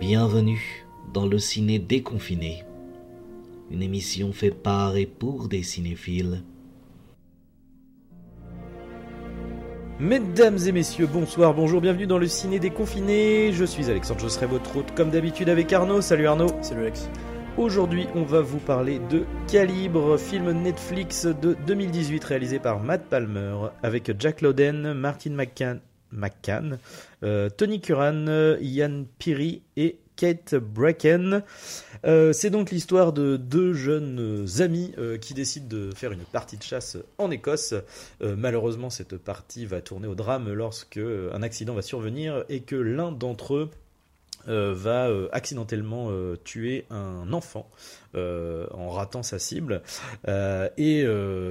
Bienvenue dans le ciné déconfiné, une émission fait par et pour des cinéphiles. Mesdames et messieurs, bonsoir, bonjour, bienvenue dans le ciné déconfiné. Je suis Alexandre, je serai votre hôte comme d'habitude avec Arnaud. Salut Arnaud. Salut Alex. Aujourd'hui, on va vous parler de Calibre, film Netflix de 2018 réalisé par Matt Palmer avec Jack Lowden, Martin McCann, McCann euh, Tony Curran, Ian Piri et Kate Bracken. Euh, c'est donc l'histoire de deux jeunes amis euh, qui décident de faire une partie de chasse en Écosse. malheureusement, cette partie va tourner au drame lorsque un accident va survenir et que l'un d'entre eux euh, va euh, accidentellement euh, tuer un enfant en ratant sa cible et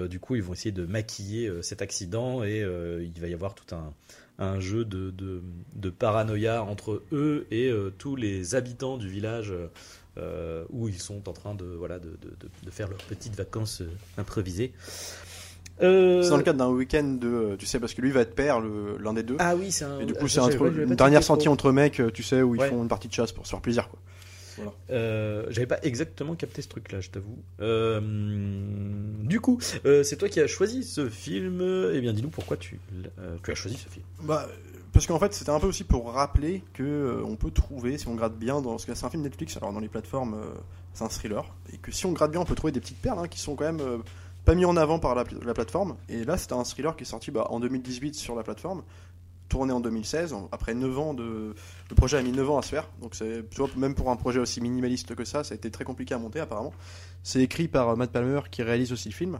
du coup ils vont essayer de maquiller cet accident et il va y avoir tout un, un jeu de, de, de, paranoïa entre eux et tous les habitants du village où ils sont en train de, voilà, de, de faire leurs petites vacances improvisées. Euh, c'est dans le cadre d'un week-end de, euh, tu sais, parce que lui va être père, l'un des deux. Ah oui, c'est un. Et du coup, c'est une dernière sortie entre mecs, tu sais, où ils font une partie de chasse pour se faire plaisir, quoi. Voilà. Euh, J'avais pas exactement capté ce truc-là, je t'avoue. Euh, du coup, euh, c'est toi qui as choisi ce film. Eh bien, dis-nous pourquoi tu, tu, as choisi ce film. Bah, parce qu'en fait, c'était un peu aussi pour rappeler que on peut trouver, si on gratte bien, dans ce cas, c'est un film Netflix. Alors dans les plateformes, c'est un thriller, et que si on gratte bien, on peut trouver des petites perles hein, qui sont quand même pas mis en avant par la, plateforme. Et là, c'était un thriller qui est sorti bah, en 2018 sur la plateforme, tourné en 2016. Après 9 ans de. Le projet a mis 9 ans à se faire. Donc, c'est, même pour un projet aussi minimaliste que ça, ça a été très compliqué à monter, apparemment. C'est écrit par Matt Palmer qui réalise aussi le film.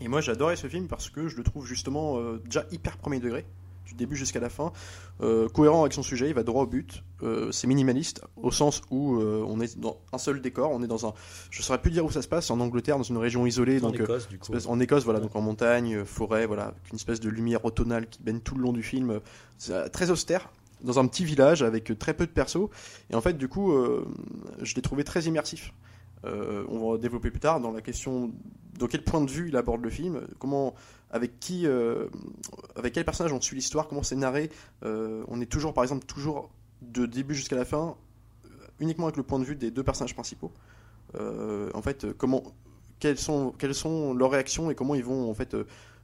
Et moi, j'adorais ce film parce que je le trouve justement euh, déjà hyper premier degré du début jusqu'à la fin, euh, cohérent avec son sujet, il va droit au but. Euh, c'est minimaliste au sens où euh, on est dans un seul décor, on est dans un, je saurais plus dire où ça se passe, en Angleterre, dans une région isolée, en donc Écosse, du coup. en Écosse, voilà, donc en montagne, forêt, voilà, avec une espèce de lumière automnale qui baigne tout le long du film, très austère. Dans un petit village avec très peu de persos, et en fait, du coup, je l'ai trouvé très immersif. On va développer plus tard dans la question de quel point de vue il aborde le film, comment avec qui, euh, avec quel personnage on suit l'histoire, comment c'est narré. Euh, on est toujours, par exemple, toujours de début jusqu'à la fin, euh, uniquement avec le point de vue des deux personnages principaux. en fait, comment, quelles sont, quelles sont leurs réactions et comment ils vont en fait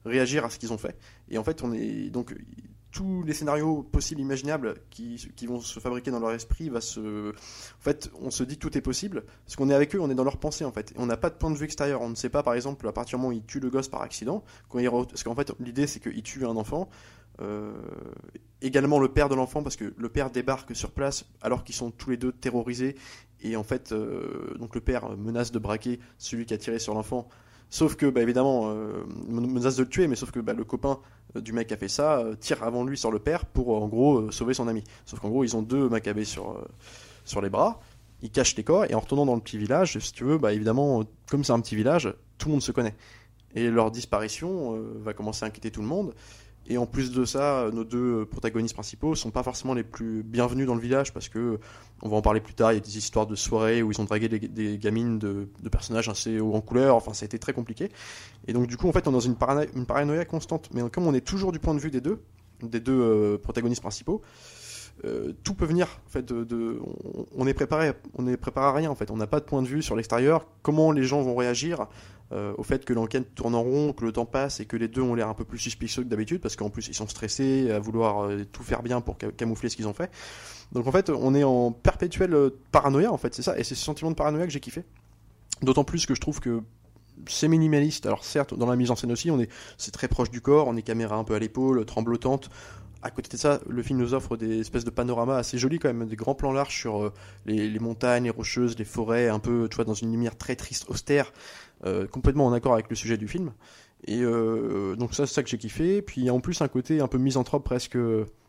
réagir à ce qu'ils ont fait. Et en fait, on est donc tous les scénarios possibles, imaginables qui, vont se fabriquer dans leur esprit, va se... en fait, on se dit tout est possible, parce qu'on est avec eux, on est dans leur pensée en fait. On n'a pas de point de vue extérieur. On ne sait pas, par exemple, à partir du moment où ils tuent le gosse par accident, quand il... parce qu'en fait, l'idée c'est qu'ils tuent un enfant. Euh, également le père de l'enfant, parce que le père débarque sur place alors qu'ils sont tous les deux terrorisés. Et en fait, euh, donc le père menace de braquer celui qui a tiré sur l'enfant Sauf que, bah, évidemment, euh, menace de le tuer, mais sauf que bah, le copain euh, du mec a fait ça euh, tire avant lui sur le père pour, en gros, sauver son ami. Sauf qu'en gros, ils ont deux macabées sur, sur les bras, ils cachent les corps, et en retournant dans le petit village, si tu veux, bah, évidemment, comme c'est un petit village, tout le monde se connaît. Et leur disparition va commencer à inquiéter tout le monde. Et en plus de ça, nos deux protagonistes principaux sont pas forcément les plus bienvenus dans le village parce que, on va en parler plus tard, il y a des histoires de soirées où ils ont dragué des, gamines de, personnages assez haut en couleur, enfin ça a été très compliqué. Et donc du coup, en fait, on est dans une, une paranoïa constante. Mais comme on est toujours du point de vue des deux, des deux euh, protagonistes principaux, euh, tout peut venir. En fait, de, on, est préparé, on est préparé à rien. En fait, on n'a pas de point de vue sur l'extérieur. Comment les gens vont réagir euh, au fait que l'enquête tourne en rond, que le temps passe et que les deux ont l'air un peu plus suspicieux que d'habitude parce qu'en plus ils sont stressés à vouloir euh, tout faire bien pour camoufler ce qu'ils ont fait. Donc en fait, on est en perpétuelle paranoïa. En fait, c'est ça. Et c'est ce sentiment de paranoïa que j'ai kiffé. D'autant plus que je trouve que c'est minimaliste. Alors certes, dans la mise en scène aussi, on est, c'est très proche du corps, on est caméra un peu à l'épaule, tremblotante à côté de ça, le film nous offre des espèces de panoramas assez jolis quand même, des grands plans larges sur euh, les, montagnes, les rocheuses, les forêts, un peu, tu vois, dans une lumière très triste, austère, euh, complètement en accord avec le sujet du film. Et euh, donc ça, c'est ça que j'ai kiffé. Puis il y a en plus un côté un peu misanthrope, presque,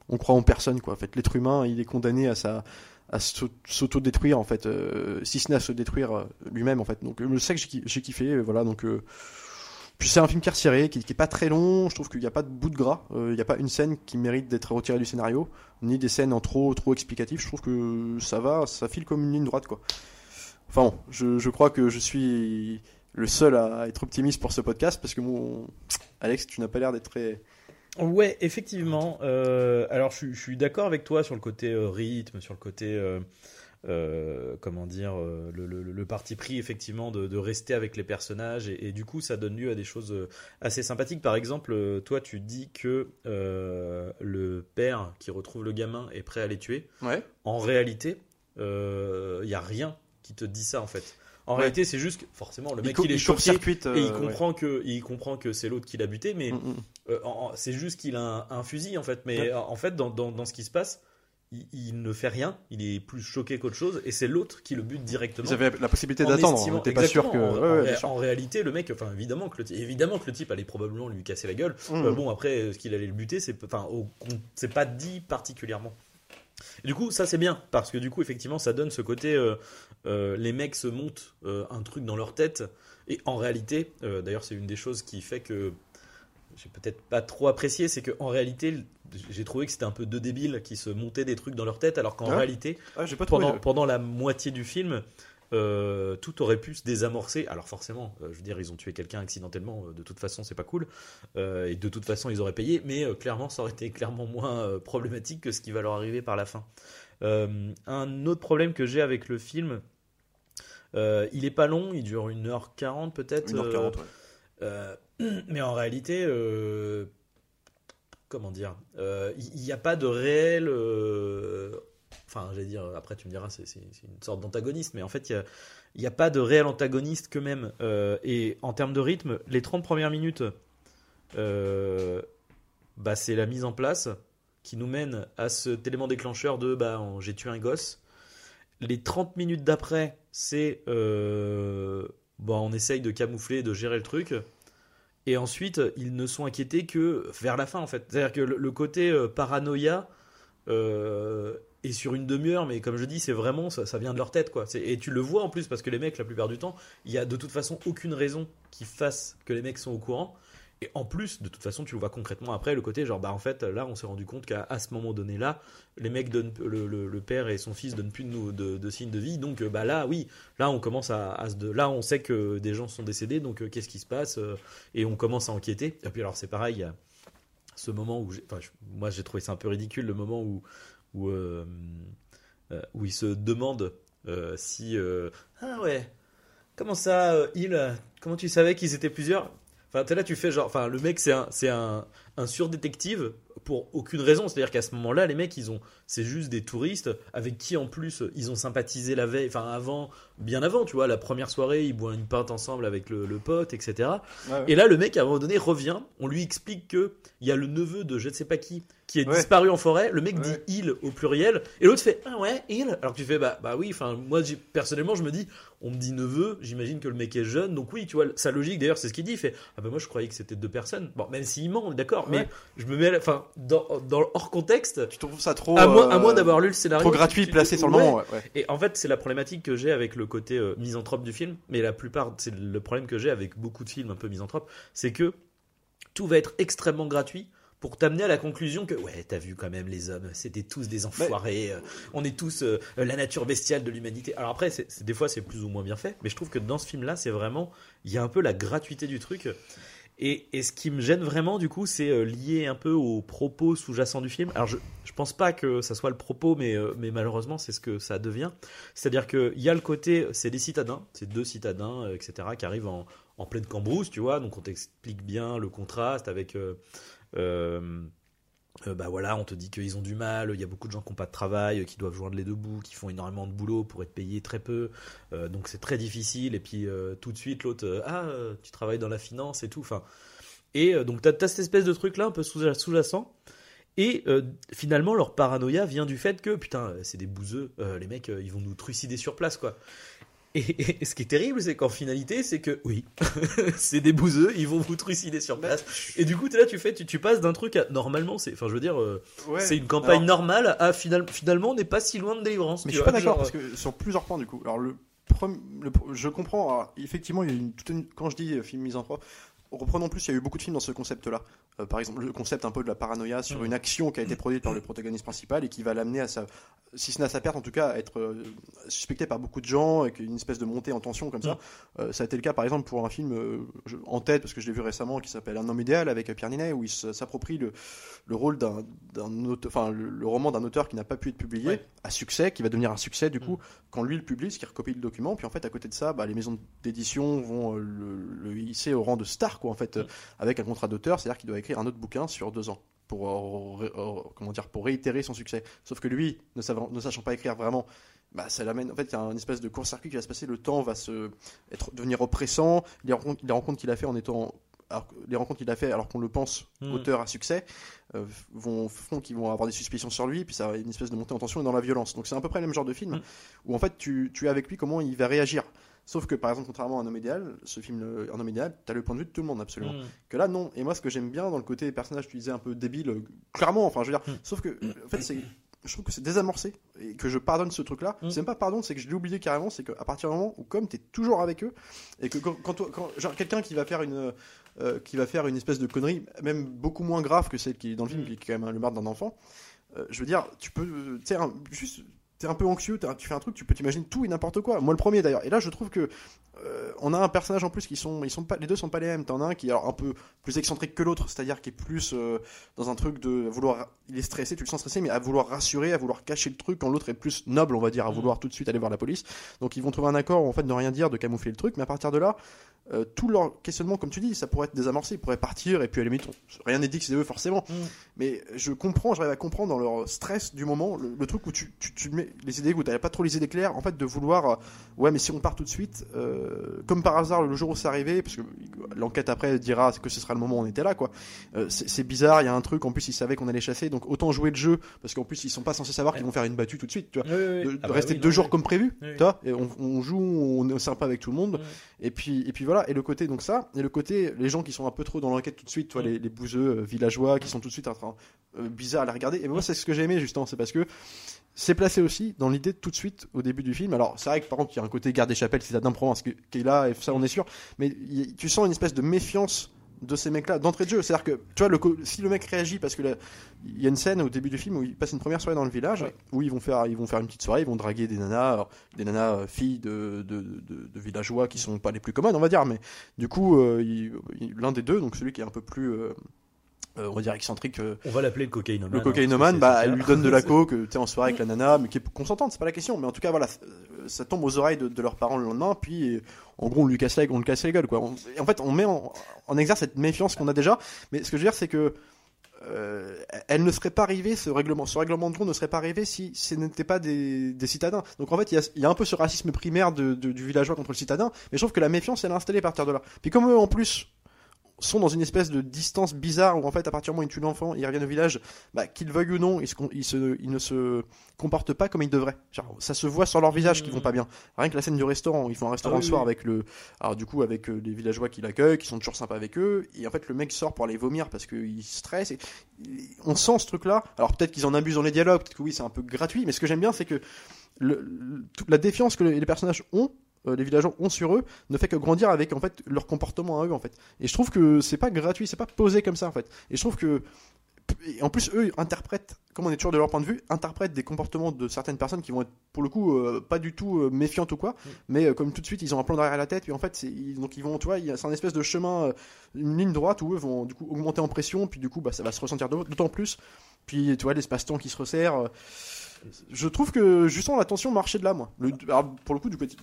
on croit en personne, quoi. En fait, l'être humain, il est condamné à sa à s'auto-détruire en fait, si ce n'est à se détruire lui-même en fait. Donc c'est ça que j'ai kiffé, voilà. Donc puis c'est un film qui est qui, qui est pas très long. Je trouve qu'il n'y a pas de bout de gras. Euh, il n'y a pas une scène qui mérite d'être retirée du scénario, ni des scènes en trop trop explicatives. Je trouve que ça va, ça file comme une ligne droite quoi. Enfin bon, je, je crois que je suis le seul à être optimiste pour ce podcast parce que mon Alex, tu n'as pas l'air d'être très Ouais, effectivement. Euh, alors, je, je suis d'accord avec toi sur le côté euh, rythme, sur le côté euh, comment dire, le, le- le parti pris effectivement de, de rester avec les personnages et, et du coup ça donne lieu à des choses assez sympathiques. Par exemple, toi tu dis que le père qui retrouve le gamin est prêt à les tuer. Ouais. En réalité, il n'y a rien qui te dit ça en fait. En Ouais. réalité, c'est juste que forcément le Il mec co- il est il choqué court-circuite, et il euh, ouais. comprend que il comprend que c'est l'autre qui l'a buté, mais Mm, mm. euh, c'est juste qu'il a un, un fusil en fait. Mais Ouais. euh, en fait, dans, dans, dans ce qui se passe, il, il ne fait rien. Il est plus choqué qu'autre chose, et c'est l'autre qui le bute directement. Ils avaient la possibilité en d'attendre. On n'était pas sûr que. En, ouais, réalité, le mec, enfin évidemment que le, évidemment que le type allait probablement lui casser la gueule. Mm. Euh, bon après, euh, ce qu'il allait le buter, c'est enfin c'est pas dit particulièrement. Et du coup, ça c'est bien parce que du coup, effectivement, ça donne ce côté. euh, euh, les mecs se montent euh, un truc dans leur tête et en réalité, euh, d'ailleurs, c'est une des choses qui fait que j'ai peut-être pas trop apprécié, c'est que en réalité, j'ai trouvé que c'était un peu deux débiles qui se montaient des trucs dans leur tête, alors qu'en Ah. réalité, Ah, pas pendant, le- pendant la moitié du film, euh, tout aurait pu se désamorcer. Alors forcément, euh, je veux dire, ils ont tué quelqu'un accidentellement. euh, de toute façon, c'est pas cool. Et de toute façon, ils auraient payé. Mais clairement, ça aurait été clairement moins problématique que ce qui va leur arriver par la fin. Euh, un autre problème que j'ai avec le film, euh, il est pas long. Il dure 1h40 peut-être. 1h40, ouais. Euh, mais en réalité, comment dire, il n'y a pas de réel. Enfin, j'allais dire, après tu me diras, c'est une sorte d'antagoniste, mais en fait, il n'y a, pas de réel antagoniste que même. Euh, et en termes de rythme, les 30 premières minutes, euh, bah, c'est la mise en place qui nous mène à cet élément déclencheur de bah, j'ai tué un gosse. Les 30 minutes d'après, c'est euh, bon, on essaye de camoufler, de gérer le truc. Et ensuite, ils ne sont inquiétés que vers la fin, en fait. C'est-à-dire que le, côté euh, paranoïa euh, est sur une demi-heure, mais comme je dis, c'est vraiment, ça, ça vient de leur tête, quoi. Et tu le vois en plus, parce que les mecs, la plupart du temps, il y a de toute façon aucune raison qui fasse que les mecs sont au courant. Et en plus, de toute façon, tu le vois concrètement après, le côté genre, bah en fait, là, on s'est rendu compte qu'à ce moment donné-là, les mecs donnent, le, le- père et son fils donnent plus de, de, signes de vie. Donc, euh, bah là, oui, là, on commence à, se. là, on sait que des gens sont décédés, donc euh, qu'est-ce qui se passe euh, Et on commence à enquêter. Et puis, alors, c'est pareil, il y a ce moment où. Enfin, moi, j'ai trouvé ça un peu ridicule, le moment où. où, euh, il se demande si. ah ouais, comment ça, euh, il. Comment tu savais qu'ils étaient plusieurs? Enfin, t'es là, tu fais genre. Enfin, le mec, c'est un, c'est un, un surdétective pour aucune raison. C'est-à-dire qu'à ce moment-là, les mecs, ils ont. C'est juste des touristes avec qui, en plus, ils ont sympathisé la veille. Enfin, avant, bien avant, tu vois, la première soirée, ils boivent une pinte ensemble avec le, le pote, etc. Ouais, ouais. Et là, le mec, à un moment donné, revient. On lui explique que il y a le neveu de je ne sais pas qui qui est Ouais. disparu en forêt. Le mec dit il au pluriel. Et l'autre fait ah ouais, il. Alors que tu fais bah, bah oui, enfin, moi, personnellement, je me dis, on me dit neveu, j'imagine que le mec est jeune. Donc oui, tu vois, sa logique d'ailleurs, c'est ce qu'il dit. Il fait ah bah moi, je croyais que c'était deux personnes. Bon, même s'il ment, d'accord, mais Ouais. je me mets, enfin, dans, dans le hors contexte. Tu trouves ça trop. À moins, euh, moins d'avoir lu le scénario. Trop tu- gratuit, tu- placé sur le moment, ouais. Et en fait, c'est la problématique que j'ai avec le côté euh, misanthrope du film, mais la plupart, c'est le problème que j'ai avec beaucoup de films un peu misanthropes, c'est que tout va être extrêmement gratuit pour t'amener à la conclusion que ouais t'as vu quand même les hommes c'était tous des enfoirés euh, on est tous euh, la nature bestiale de l'humanité alors après c'est- des fois c'est plus ou moins bien fait mais je trouve que dans ce film là c'est vraiment il y a un peu la gratuité du truc et, ce qui me gêne vraiment du coup c'est euh, lié un peu au propos sous-jacent du film. Alors je, je pense pas que ça soit le propos mais, euh, mais malheureusement c'est ce que ça devient. C'est à dire qu'il y a le côté c'est des citadins c'est deux citadins euh, etc qui arrivent en, en pleine cambrousse tu vois. Donc on t'explique bien le contraste avec euh, bah voilà, on te dit qu'ils ont du mal, il y a beaucoup de gens qui n'ont pas de travail, qui doivent joindre les deux bouts, qui font énormément de boulot pour être payés très peu, euh, donc c'est très difficile. Et puis euh, tout de suite, l'autre, ah, tu travailles dans la finance et tout. Enfin, et donc tu as, cette espèce de truc là, un peu sous- sous-jacent. Et finalement, leur paranoïa vient du fait que putain, c'est des bouseux, les mecs, ils vont nous trucider sur place, quoi. Et, et ce qui est terrible, c'est qu'en finalité, c'est que oui, c'est des bouseux, ils vont vous trucider sur place. Et du coup, es là, tu fais, tu, tu passes d'un truc à normalement, c'est, enfin, je veux dire, euh, Ouais. c'est une campagne Alors, normale à final- finalement, on n'est pas si loin de délivrance. Mais je suis pas d'accord parce que sur plusieurs points du coup. Alors le, premier- le- je comprends. alors, effectivement, il y a une, toute une- quand je dis euh, film misanthrope, reprenons plus, il y a eu beaucoup de films dans ce concept-là. Euh, par exemple, le concept un peu de la paranoïa sur une action qui a été produite par le protagoniste principal et qui va l'amener à sa, si ce n'est à sa perte, en tout cas, à être euh, suspecté par beaucoup de gens, avec une espèce de montée en tension comme ça. Euh, ça a été le cas, par exemple, pour un film je- en tête, parce que je l'ai vu récemment, qui s'appelle Un homme idéal avec Pierre Ninet, où il s'approprie le, le rôle d'un, d'un auteur, enfin, le, le roman d'un auteur qui n'a pas pu être publié, Ouais. à succès, qui va devenir un succès du coup, quand lui le publie, ce qui recopie le document. Puis en fait, à côté de ça, bah, les maisons d'édition vont le, le hisser au rang de star, quoi, en fait, euh, avec un contrat d'auteur, c'est-à-dire qu'il doit écrire un autre bouquin sur deux ans. Pour, euh, euh, comment dire, pour réitérer son succès. Sauf que lui, ne, savant- ne sachant pas écrire vraiment, bah, ça l'amène. En fait, il y a une espèce de court-circuit qui va se passer. Le temps va se être, devenir oppressant. Les rencontres, les rencontres qu'il a fait en étant, alors les rencontres qu'il a fait alors qu'on le pense Mm. auteur à succès euh, vont font qu'ils vont avoir des suspicions sur lui. Puis ça a une espèce de montée en tension et dans la violence. Donc c'est à peu près le même genre de film Mm. où en fait tu, tu es avec lui comment il va réagir. Sauf que par exemple, contrairement à Un homme idéal, ce film le- Un homme idéal, t'as le point de vue de tout le monde absolument. Mm. Que là, non. Et moi, ce que j'aime bien dans le côté personnage, tu disais un peu débile, euh, clairement, enfin, je veux dire, Mm. sauf que, euh, en fait, c'est. Je trouve que c'est désamorcé et que je pardonne ce truc-là. Mm. C'est même pas pardon, c'est que je l'ai oublié carrément. C'est qu'à partir du moment où, comme tu es toujours avec eux, et que quand, quand, toi- quand- genre, quelqu'un qui va faire une, euh, qui va faire une espèce de connerie, même beaucoup moins grave que celle qui est dans le film, Mm. qui est quand même le meurtre d'un enfant, euh, je veux dire, tu peux, euh, tu sais, juste, t'es un peu anxieux, tu fais un truc, tu peux t'imaginer tout et n'importe quoi. Moi, le premier d'ailleurs. Et là, je trouve que euh, on a un personnage en plus qui sont, ils sont pas, les deux sont pas les mêmes. T'en as un qui est alors un peu plus excentrique que l'autre, c'est-à-dire qui est plus euh, dans un truc de vouloir, il est stressé, tu le sens stressé, mais à vouloir rassurer, à vouloir cacher le truc, quand l'autre est plus noble, on va dire, à Mm. vouloir tout de suite aller voir la police. Donc ils vont trouver un accord, en fait, de rien dire, de camoufler le truc, mais à partir de là, euh, tout leur questionnement, comme tu dis, ça pourrait être désamorcé, ils pourraient partir, et puis à la limite, on- rien n'est dit que c'est eux forcément. Mm. Mais je comprends, j'arrive à comprendre dans leur stress du moment, le, le truc où tu, tu, tu mets les idées, où t'avais pas trop les idées claires, en fait, de vouloir, euh, ouais, mais si on part tout de suite, euh, comme par hasard, le jour où c'est arrivé, parce que l'enquête après dira que ce sera le moment où on était là, quoi. Euh, c'est bizarre, il y a un truc, en plus ils savaient qu'on allait chasser, donc autant jouer le jeu, parce qu'en plus ils sont pas censés savoir qu'ils vont faire une battue tout de suite, tu vois. Oui, oui, oui. De, Ah bah rester deux non, jours comme prévu, tu vois, et on, on joue, on est sympa avec tout le monde, et puis, et puis voilà, et le côté donc ça, et le côté les gens qui sont un peu trop dans l'enquête tout de suite, toi, Mm. les, les bouseux euh, villageois qui sont tout de suite en train euh, bizarre à la regarder. Et moi, c'est ce que j'ai aimé justement, c'est parce que c'est placé aussi dans l'idée tout de suite au début du film. Alors, c'est vrai que par contre, il y a un côté garde des chapelles, citadin de Provence qui, est là, et ça, on est sûr. Mais tu sens une espèce de méfiance de ces mecs-là d'entrée de jeu. C'est-à-dire que, tu vois, le, si le mec réagit parce que il y a une scène au début du film où ils passent une première soirée dans le village, Ouais. où ils vont faire, ils vont faire une petite soirée, ils vont draguer des nanas, alors, des nanas euh, filles de, de, de, de villageois qui sont pas les plus commodes, on va dire, mais du coup, euh, l'un des deux, donc celui qui est un peu plus, euh, euh, on va dire excentrique, euh, On va l'appeler le cocaïnomane. le hein, cocaïnomane, bah, elle lui donne de la coke, tu sais, en soirée avec la nana, mais qui est consentante, c'est pas la question. Mais en tout cas, voilà, euh, ça tombe aux oreilles de, de leurs parents le lendemain, puis euh, en gros, on lui casse la, on lui casse la gueule, quoi. On- en fait, on met en, en exerce cette méfiance qu'on a déjà. Mais ce que je veux dire, c'est que euh, elle ne serait pas arrivée, ce règlement, ce règlement de compte ne serait pas arrivé si ce n'était pas des, des citadins. Donc en fait, il y a, il y a un peu ce racisme primaire de- de- du villageois contre le citadin, mais je trouve que la méfiance, elle est installée à partir de là. Puis comme eux, en plus, sont dans une espèce de distance bizarre où en fait à partir du moment où ils tuent l'enfant ils reviennent au village bah, qu'ils veuillent ou non ils, se, ils, se- ils ne se comportent pas comme ils devraient. Genre, ça se voit sur leur visage qu'ils vont pas bien. Rien que la scène du restaurant ils font un restaurant Ah le soir oui. avec le alors du coup avec euh, les villageois qui l'accueillent qui sont toujours sympas avec eux et en fait le mec sort pour aller vomir parce qu'il stresse et on sent ce truc là alors peut-être qu'ils en abusent dans les dialogues peut-être que oui c'est un peu gratuit mais ce que j'aime bien c'est que le- le- toute la défiance que les personnages ont euh, les villageois ont sur eux ne fait que grandir avec en fait leur comportement à eux en fait. Et je trouve que c'est pas gratuit c'est pas posé comme ça en fait. Et je trouve que et en plus eux interprètent comme on est toujours de leur point de vue interprètent des comportements de certaines personnes qui vont être pour le coup euh, pas du tout euh, méfiantes ou quoi. Mais euh, comme tout de suite ils ont un plan derrière la tête et en fait ils- donc ils vont tu vois c'est un espèce de chemin une ligne droite où eux vont du coup augmenter en pression puis du coup bah ça va se ressentir d'autant plus. Puis tu vois l'espace-temps qui se resserre je trouve que justement la tension marchait de là moi. Le, alors, pour le coup du côté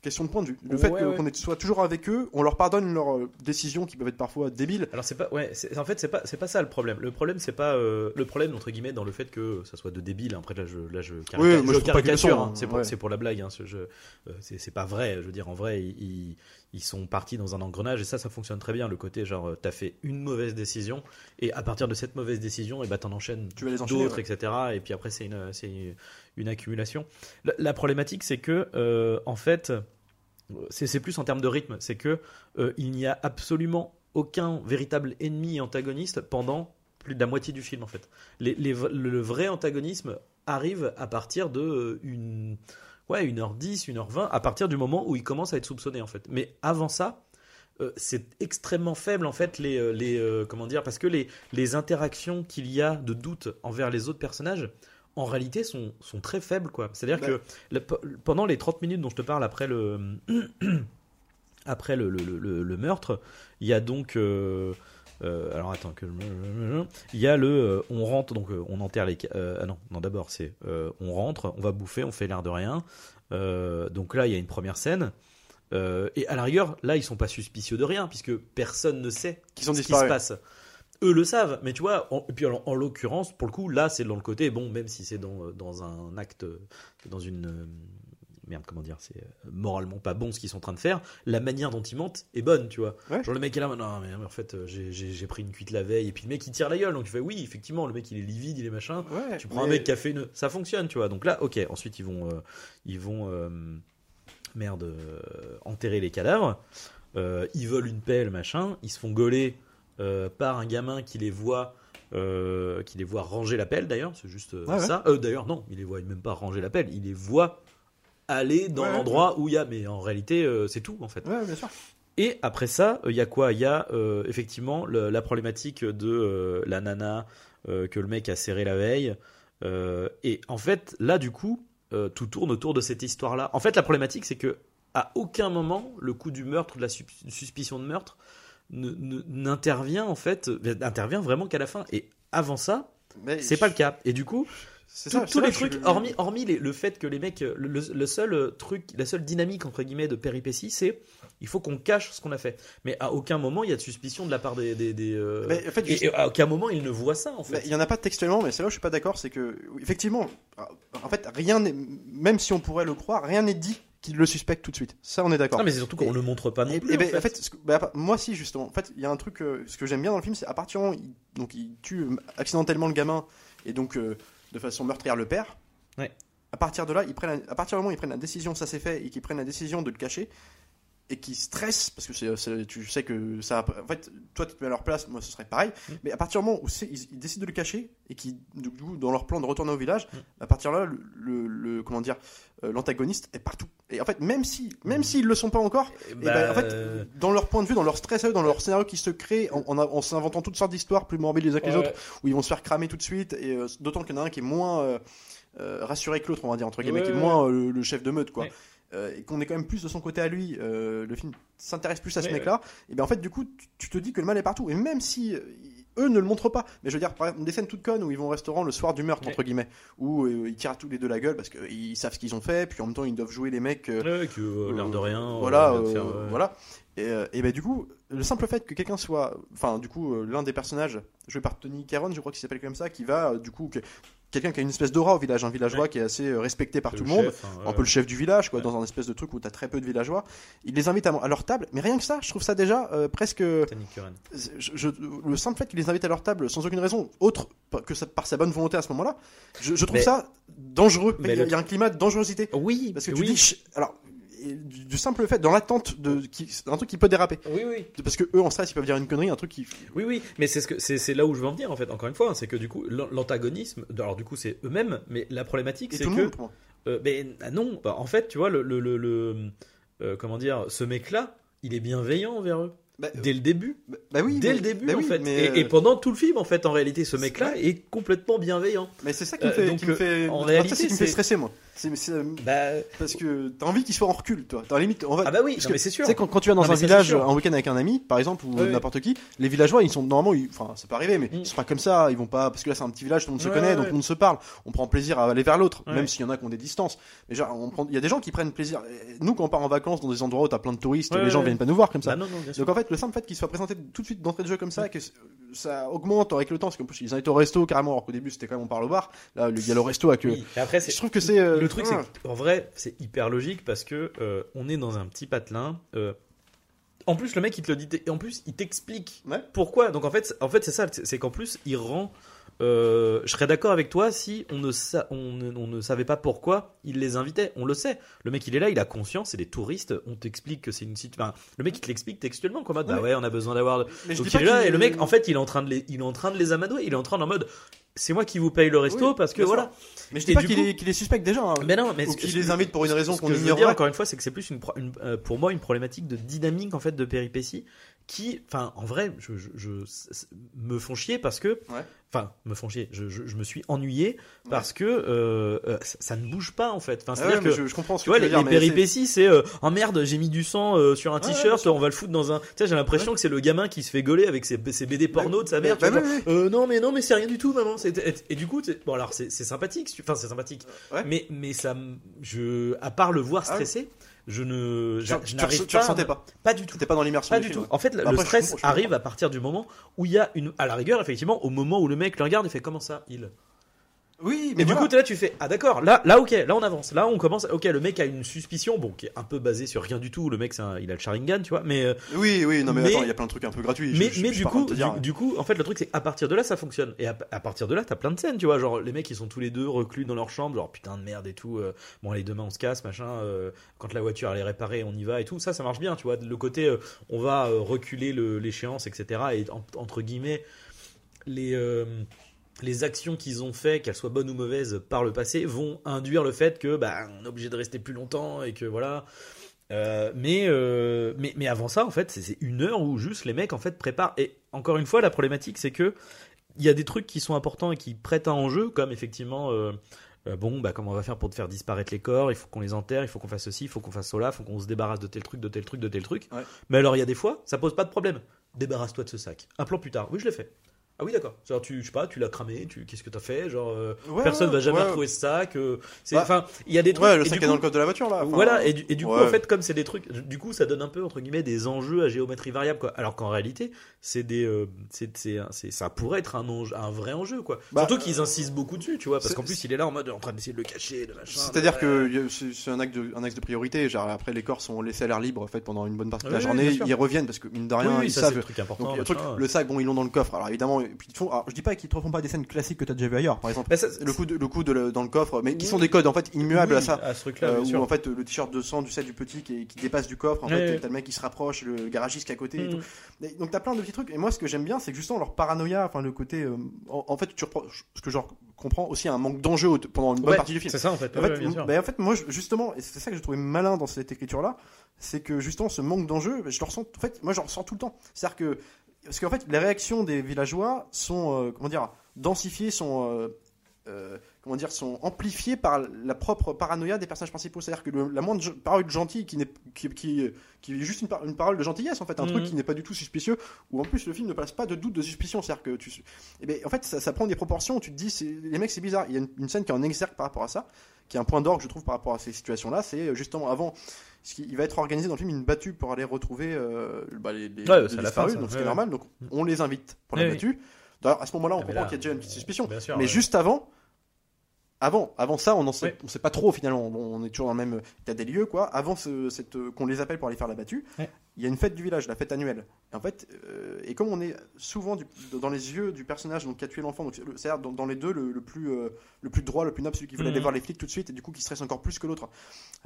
question de point de vue le fait Ouais, que- ouais. qu'on soit toujours avec eux on leur pardonne leurs euh, décisions qui peuvent être parfois débiles Alors c'est pas ouais, c'est- en fait c'est pas c'est pas ça le problème. Le problème c'est pas euh, le problème entre guillemets dans le fait que ça soit de débile. Après là je là je, carica- Oui, moi, je je caricature. sont, hein. hein. C'est pour Ouais. c'est pour la blague. Hein, ce jeu. Euh, c'est c'est pas vrai. Je veux dire en vrai ils, ils- sont partis dans un engrenage et ça ça fonctionne très bien. Le côté genre t'as fait une mauvaise décision et à partir de cette mauvaise décision et bah t'en enchaînes Tu d'autres ouais. etc. Et puis après c'est une c'est une accumulation. La, la problématique c'est que euh, en fait c'est plus en termes de rythme, c'est que euh, il n'y a absolument aucun véritable ennemi et antagoniste pendant plus de la moitié du film en fait. Le vrai antagonisme arrive à partir de euh, une ouais 1h10, 1h20 à partir du moment où il commence à être soupçonné en fait. Mais avant ça, euh, c'est extrêmement faible en fait les, euh, les comment dire parce que les, les interactions qu'il y a de doute envers les autres personnages en réalité sont, sont très faibles quoi. C'est-à-dire Bah. que le- pendant les 30 minutes dont je te parle après le après le, le- meurtre, il y a donc euh, euh, alors attends que il y a le euh, on rentre donc euh, on enterre les ah non non d'abord c'est on rentre on va bouffer on fait l'air de rien donc là il y a une première scène et à la rigueur là ils sont pas suspicieux de rien puisque personne ne sait sont ce qui se passe eux le savent. Mais tu vois en, et puis en, en l'occurrence pour le coup là c'est dans le côté bon même si c'est dans, dans un acte dans une euh, merde comment dire c'est euh, moralement pas bon ce qu'ils sont en train de faire la manière dont ils mentent est bonne tu vois. Ouais. genre le mec est là non mais en fait euh, j'ai- pris une cuite la veille et puis le mec il tire la gueule. Donc tu fais oui effectivement le mec il est livide il est machin. Ouais, tu prends un mec qui a fait une ça fonctionne tu vois. Donc là ok ensuite ils vont euh, ils vont euh, merde euh, enterrer les cadavres. Ils volent une pelle machin. Ils se font gauler euh, par un gamin qui les voit euh, qui les voit ranger la pelle d'ailleurs c'est juste euh, Ouais, ouais. ça Euh, d'ailleurs non il les voit même pas ranger la pelle il les voit aller dans Ouais, l'endroit où il y a mais en réalité c'est tout en fait Ouais, bien sûr. et après ça, il y a quoi? Il y a effectivement le- la problématique de la nana que le mec a serré la veille. Et en fait, là, du coup, tout tourne autour de cette histoire-là. En fait, la problématique, c'est que à aucun moment, le coup du meurtre, de la sus- suspicion de meurtre, n'intervient en fait, euh, n'intervient vraiment qu'à la fin. Et avant ça, c'est pas le cas. Et du coup, C'est tous- ça, les trucs, hormis, hormis les- le fait que les mecs, le, le- seul euh, truc, la seule dynamique entre guillemets de péripétie, c'est il faut qu'on cache ce qu'on a fait. Mais à aucun moment il y a de suspicion de la part des. des, des, euh, Mais en fait, et, juste- et à aucun moment ils ne voient ça en Mais fait. Il y en a pas textuellement, mais c'est là où je suis pas d'accord, c'est que effectivement, en fait, rien n'est, même si on pourrait le croire, rien n'est dit qu'il le suspecte tout de suite. Ça, on est d'accord. Non mais c'est surtout qu'on Et- le montre pas non Et- plus. et en ben, fait. en fait, ce que- bah, moi si justement. En fait, il y a un truc, euh, ce que j'aime bien dans le film, c'est à partir du moment où il, donc il tue euh, accidentellement le gamin et donc euh, de façon meurtrière le père. Ouais. À partir de là, ils prennent, à partir du moment où ils prennent la décision, ça s'est fait, et qu'ils prennent la décision de le cacher et qui stressent parce que c'est- tu sais que ça. En fait, toi tu te mets à leur place, moi ce serait pareil. Mm. Mais à partir du moment où ils, ils décident de le cacher et qui, du coup, dans leur plan de retourner au village, Mm. à partir de là, le, le- le- comment dire, euh, l'antagoniste est partout. Et en fait, même si, même Mm. s'ils le sont pas encore, Eh et bah, ben, en fait, euh, dans leur point de vue, dans leur stress, à eux, dans leur scénario qui se crée, en, en, s'inventant toutes sortes d'histoires plus morbides les uns que les autres, où ils vont se faire cramer tout de suite, et euh, d'autant qu'il y en a un qui est moins rassuré que l'autre, on va dire, entre guillemets, Ouais, qui est ouais, moins le, le chef de meute, quoi. Euh, et qu'on est quand même plus de son côté à lui, euh, le film s'intéresse plus à ce mec-là, et bien en fait, du coup, tu, tu te dis que le mal est partout. Et même si euh, eux ne le montrent pas, mais je veux dire, par exemple, des scènes toutes connes où ils vont au restaurant le soir du meurtre, Ouais. entre guillemets, où euh, ils tirent à tous les deux la gueule parce qu'ils savent ce qu'ils ont fait, puis en même temps, ils doivent jouer les mecs. ouais, que l'air de rien. voilà, vient de faire, ouais. voilà. Et, et ben du coup, le simple fait que quelqu'un soit, enfin du coup, l'un des personnages joué par Tony Caron, je crois qu'il s'appelle comme ça, qui va du coup, que- quelqu'un qui a une espèce d'aura au village, un villageois Ouais. qui est assez euh, respecté par tout le monde, chef, hein, un peu le chef du village, quoi, Ouais. dans un espèce de truc où t'as très peu de villageois. Il les invite à, à leur table, mais rien que ça, je trouve ça déjà euh, presque. Je- je- le simple fait qu'il les invite à leur table sans aucune raison autre que ça- par sa bonne volonté à ce moment-là, je, je trouve Mais- ça dangereux. Mais il, y a, un climat de dangerosité. Oui, Parce que oui. tu dis, ch- alors, et du, du simple fait, dans l'attente de, qui, un truc qui peut déraper. Oui, oui. Parce que eux en stress, ils peuvent dire une connerie, un truc qui. Oui, oui, mais c'est ce que c'est c'est là où je veux en venir en fait. Encore une fois, c'est que du coup l'an- l'antagonisme, alors du coup c'est eux-mêmes, mais la problématique c'est que monde, pour moi. euh, mais ah non, bah, en fait tu vois le le, le, le- euh, comment dire, ce mec-là, il est bienveillant envers eux Bah, dès le début, bah, bah oui, dès mais- le début bah en oui, fait, mais, et, et euh, pendant tout le film en fait en réalité ce mec-là est complètement bienveillant. mais c'est ça qui me euh, fait, donc, qui me euh, fait, en enfin, réalité, c'est ce qui me fait stresser moi. Bah parce que t'as envie qu'il soit en recul, toi. T'as limite, on va. ah bah oui, non, mais c'est sûr. Tu sais, quand, quand tu vas dans Non, un ça, village un week-end avec un ami, par exemple, ou n'importe qui, les villageois, ils sont normalement, ils- enfin, ça peut arriver, mais Mm. ils sont pas comme ça. Ils vont pas, parce que là, c'est un petit village, tout le monde se connaît, ouais, donc ouais. tout le monde se parle. On prend plaisir à aller vers l'autre, même s'il y en a qui ont des distances. Mais genre, on prend- il y a des gens qui prennent plaisir. Nous, quand on part en vacances dans des endroits où t'as plein de touristes, les gens viennent pas nous voir comme ça. Bah non. Donc en fait, le simple fait qu'il soit présenté tout de suite d'entrée de jeu comme ça, que c- ça augmente avec le temps, parce qu'en plus ils invitent au resto carrément, alors qu'au début c'était quand même on parle au bar. Là, il y a le resto avec. euh, Oui, et après Je trouve que c'est. euh, le truc, ah. c'est qu'en vrai, c'est hyper logique parce que euh, on est dans un petit patelin. euh, en plus, le mec, il te le dit, et en plus, il t'explique Ouais. pourquoi. Donc en fait, c'est- en fait, c'est ça, c'est qu'en plus, il rend. Euh, je serais d'accord avec toi si on ne, sa- on, ne, on ne savait pas pourquoi il les invitait. On le sait. Le mec, il est là, il a conscience, c'est des touristes. On t'explique que c'est une situation. le mec, il te l'explique textuellement, comme bah Ouais. on a besoin d'avoir. Donc il est là et le mec, en fait, il est en train de les, il est en train de les amadouer. Il est en train en mode, c'est moi qui vous paye le resto Oui, parce que voilà. Mais je Et dis pas qu'il coup- est, qu'il est suspect déjà. hein. Mais non, mais Ou qu'il les invite pour une raison qu'on ignore. dire encore une fois, c'est que c'est plus une, euh, pour moi une problématique de dynamique en fait de péripéties qui, enfin, en vrai, je, me font chier parce que, Ouais. enfin, me font chier. Je, me suis ennuyé parce que euh, euh, ça, ça ne bouge pas en fait. Enfin, Ah c'est-à-dire ouais, que je, comprends ce tu que vois, tu les, dire, les c'est- péripéties, c'est euh, oh merde, j'ai mis du sang euh, sur un t-shirt, on va le foutre dans un. Tu sais, j'ai l'impression que c'est le gamin qui se fait gauler avec ses, ses BD porno de sa mère. Bah genre, euh, non, mais non, mais c'est rien du tout, maman. c'est- Et, et du coup, c'est- bon, alors c'est c'est sympathique, enfin, c'est sympathique. Mais, mais ça, je, à part le voir Ah stressé, je ne, je, n'arrive pas. ressentais pas. Pas du tout. T'étais pas dans l'immersion Pas du du film. tout. En fait, le Après, je stress comprends, arrive comprends. à partir du moment où il y a une, à la rigueur, effectivement, au moment où le mec le regarde et fait comment ça, il? Oui, mais du voilà. coup, là, tu fais ah d'accord, là, là, ok, là on avance, là on commence, ok, le mec a une suspicion, bon, qui est un peu basée sur rien du tout. Le mec, un- il a le Sharingan, tu vois, mais euh, Oui, oui, non mais, Mais- attends, il y a plein de trucs un peu gratuits. je- mais, je- mais je du coup, dire, du, du coup, en fait, le truc c'est qu'à partir de là, ça fonctionne. Et à, à partir de là, t'as plein de scènes, tu vois, genre les mecs ils sont tous les deux reclus dans leur chambre, genre putain de merde et tout. euh, bon, allez demain on se casse, machin. euh, quand la voiture elle est réparée, on y va et tout. Ça, ça marche bien, tu vois. Le côté, euh, on va reculer le- l'échéance, etc. Et en- entre guillemets, les les actions qu'ils ont fait, qu'elles soient bonnes ou mauvaises par le passé, vont induire le fait que bah on est obligé de rester plus longtemps et que voilà. Euh, mais, euh, mais mais avant ça en fait c'est une heure où juste les mecs en fait préparent. Et encore une fois la problématique c'est que il y a des trucs qui sont importants et qui prêtent un enjeu comme effectivement euh, euh, bon bah comment on va faire pour te faire disparaître les corps? Il faut qu'on les enterre il faut qu'on fasse ceci il faut qu'on fasse cela il faut qu'on se débarrasse de tel truc de tel truc de tel truc. Ouais. mais alors il y a des fois ça pose pas de problème. Débarrasse-toi de ce sac. Un plan plus tard. Oui je l'ai fait ah oui d'accord genre tu je sais pas tu l'as cramé tu qu'est-ce que t'as fait genre euh, Ouais, personne ouais, va jamais ouais. retrouver ce sac Ouais. enfin il y a des trucs Ouais, le et sac est dans le coffre de la voiture là. enfin, voilà, et du, et du coup, en fait, comme c'est des trucs, du coup, ça donne un peu, entre guillemets, des enjeux à géométrie variable, quoi. Alors qu'en réalité, c'est des, euh, c'est, ça pourrait être un, enjeu, un vrai enjeu, quoi. Bah, Surtout qu'ils insistent beaucoup dessus, tu vois, parce qu'en plus, il est là en mode, en train d'essayer de le cacher, de machin. C'est-à-dire que c'est un, acte de- un axe de priorité. Genre, après, les corps sont laissés à l'air libre en fait, pendant une bonne partie de la journée. Ils reviennent parce que, mine de rien, ils savent. le sac, bon, ils l'ont dans le coffre. Alors, évidemment, et puis, ils te font. Alors, je dis pas qu'ils te refont pas des scènes classiques que t'as déjà vu ailleurs, par exemple. Ça- Le coup, de, le coup de le- dans le coffre, mais qui sont des codes en fait immuables oui, à ça. À ce truc-là, Euh, bien où sûr. en fait le t-shirt de sang du set du petit qui, qui dépasse du coffre, en fait t'as le mec qui se rapproche, le garagiste qui est à côté et Mm. tout. Et donc t'as plein de petits trucs. Et moi ce que j'aime bien c'est que justement leur paranoïa, enfin le côté, euh, en, en fait tu reprends, ce que je comprends aussi un manque d'enjeu pendant une bonne Ouais, partie du film. C'est ça, en fait. En ouais, fait, bien sûr. ben, en fait, moi, justement, et c'est ça que j'ai trouvé malin dans cette écriture-là, c'est que justement, ce manque d'enjeu, je le ressens, en fait, moi, je le ressens tout le temps. C'est-à-dire que, parce qu'en fait, les réactions des villageois sont, euh, comment dire, densifiées, sont, euh, euh, comment dire, sont amplifiées par la propre paranoïa des personnages principaux. C'est-à-dire que le- la moindre parole gentille qui, n'est, qui, qui, qui est juste une, par- une parole de gentillesse, en fait, un Mhm. truc qui n'est pas du tout suspicieux, où en plus le film ne passe pas de doute de suspicion. C'est-à-dire que tu, eh ben, en fait, ça, ça prend des proportions où tu te dis, c'est, les mecs, c'est bizarre. Il y a une, une scène qui est en exergue par rapport à ça, qui est un point d'orgue, je trouve, par rapport à ces situations-là. C'est justement avant, il va être organisé dans le film une battue pour aller retrouver euh, bah, les, les, Ouais, les c'est disparus, donc ce qui Ouais, est ouais. normal. Donc on les invite pour la Oui, battue. D'ailleurs, à ce moment-là, on Ah, comprend qu'il y a déjà une petite suspicion. Sûr, mais juste avant, avant, avant ça, on ne sait, pas trop finalement. On est toujours dans le même état des lieux, quoi. Avant ce- cette, euh, qu'on les appelle pour aller faire la battue. Il y a une fête du village, la fête annuelle. Et en fait, euh, et comme on est souvent du- dans les yeux du personnage donc, qui a tué l'enfant, donc c'est-à-dire dans, dans les deux le, le plus euh, le plus droit, le plus noble, celui qui voulait Mhm. aller voir les flics tout de suite et du coup qui stresse encore plus que l'autre.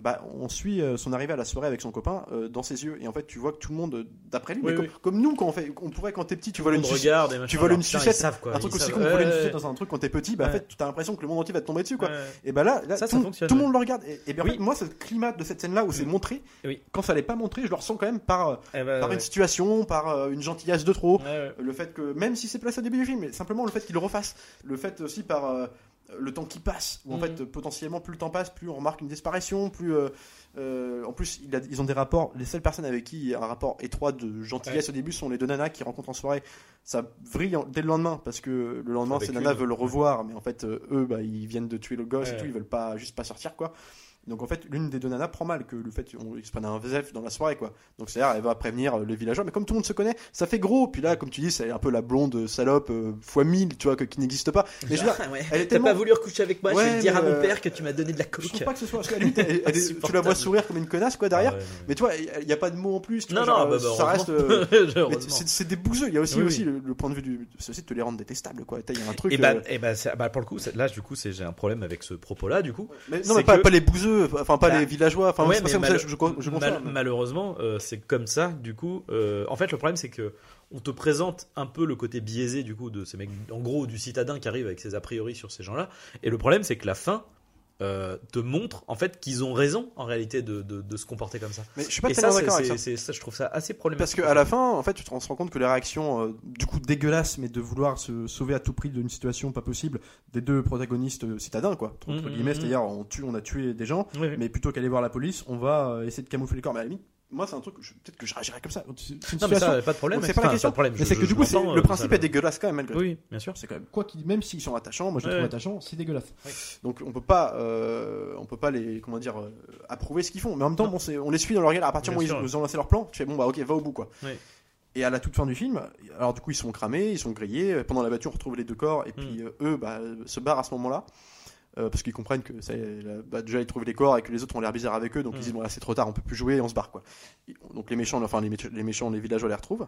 Bah, on suit euh, son arrivée à la soirée avec son copain dans ses yeux et en fait tu vois que tout le monde, d'après lui, Oui, mais oui. comme, comme nous quand on fait, on pourrait quand t'es petit, tu vois une regarde tu voles une sucette, savent, quoi, un truc aussi savent. con, volez une sucette dans un truc quand t'es petit, bah en Ouais. fait tu as l'impression que le monde entier va te tomber dessus quoi. ouais. Et bah là, là Ça, tout, ça tout le monde le regarde. Et, et bien, en Oui. fait, moi, ce climat de cette scène-là où c'est montré, Oui. quand ça l'est pas montré, je le ressens quand même par, euh, Eh ben, par ouais. une situation, par euh, une gentillesse de trop. Ouais, ouais. Le fait que, même si c'est placé au début du film, mais simplement le fait qu'il le refasse. Le fait aussi par euh, le temps qui passe, où en Mhm. fait, potentiellement, plus le temps passe, plus on remarque une disparition, plus. euh, euh, en plus, il a- ils ont des rapports. Les seules personnes avec qui il y a un rapport étroit de gentillesse au début sont les deux nanas qui rencontrent en soirée. Ça vrille en- dès le lendemain parce que le lendemain, Avec ces nanas une. veulent revoir, mais en fait, euh, eux, bah, ils viennent de tuer le gosse et tout, ils veulent pas juste pas sortir quoi. Donc en fait, l'une des deux nanas prend mal que le fait qu'on se prenne un VF dans la soirée quoi. Donc c'est-à-dire, elle va prévenir euh, les villageois, mais comme tout le monde se connaît, ça fait gros. Puis là, comme tu dis, c'est un peu la blonde salope euh, fois 1000, tu vois, que- qui n'existe pas. Mais je veux dire, ouais. elle est tellement- pas voulu recoucher avec moi, je vais dire à mon euh, père que tu m'as donné de la je coke. trouve pas que ce soit. Elle- elle est- tu la vois sourire comme une connasse quoi derrière. Ah ouais, Mais tu vois, il n'y a pas de mots en plus. tu non, vois, non, genre, bah, euh, bah, ça reste. euh, c'est des bouseux. Il y a aussi, Oui, aussi oui. le, le point de vue du. C'est aussi de te les rendre détestables quoi. Il y a un truc. Et bah, euh, bah, pour le coup, là, du coup, j'ai un problème avec ce propos-là, du coup. non, mais pas les bouseux enfin pas Bah, les villageois, enfin ouais, c'est comme ça, je, je, je Mal- malheureusement, euh, c'est comme ça. Du coup, euh, en fait, le problème, c'est que on te présente un peu le côté biaisé du coup de ces mecs, en gros, du citadin qui arrive avec ses a priori sur ces gens-là. Et le problème, c'est que la fin euh, te montre en fait qu'ils ont raison en réalité de, de, de se comporter comme ça. Mais je suis pas tellement d'accord avec ça. ça, je trouve ça assez problématique. Parce qu'à la fin, en fait, tu te rends compte que les réactions euh, du coup dégueulasse, mais de vouloir se sauver à tout prix d'une situation pas possible des deux protagonistes euh, citadins, quoi. Entre Mhm, guillemets, mhm. c'est-à-dire on tue, on a tué des gens, Oui, oui. mais plutôt qu'aller voir la police, on va essayer de camoufler les corps. Mais à la limite, moi c'est un truc, je- peut-être que je réagirais comme ça. C'est Non, mais ça, pas de problème. C'est pas la question. problème. Mais c'est que du coup, le principe est dégueulasse quand même malgré tout. Oui, bien sûr. C'est quand même quoi qu'il, même s'ils sont attachants, moi je les trouve attachants, c'est dégueulasse. Donc on peut pas, euh, on peut pas les, comment dire, euh, approuver ce qu'ils font. Mais en même temps, bon, on les suit dans leur galère. À partir du moment où ils ont lancé leur plan, tu fais bon bah ok, va au bout quoi. Et à la toute fin du film, alors du coup ils sont cramés, ils sont grillés. Pendant la voiture, on retrouve les deux corps et puis Mm. euh, eux bah, se barrent à ce moment-là. Euh, parce qu'ils comprennent que ça, bah, déjà ils trouvent les corps et que les autres ont l'air bizarres avec eux, donc Mm. ils disent bon là c'est trop tard, on peut plus jouer et on se barre quoi. Donc les méchants, enfin les, méch- les méchants, les villageois les retrouvent.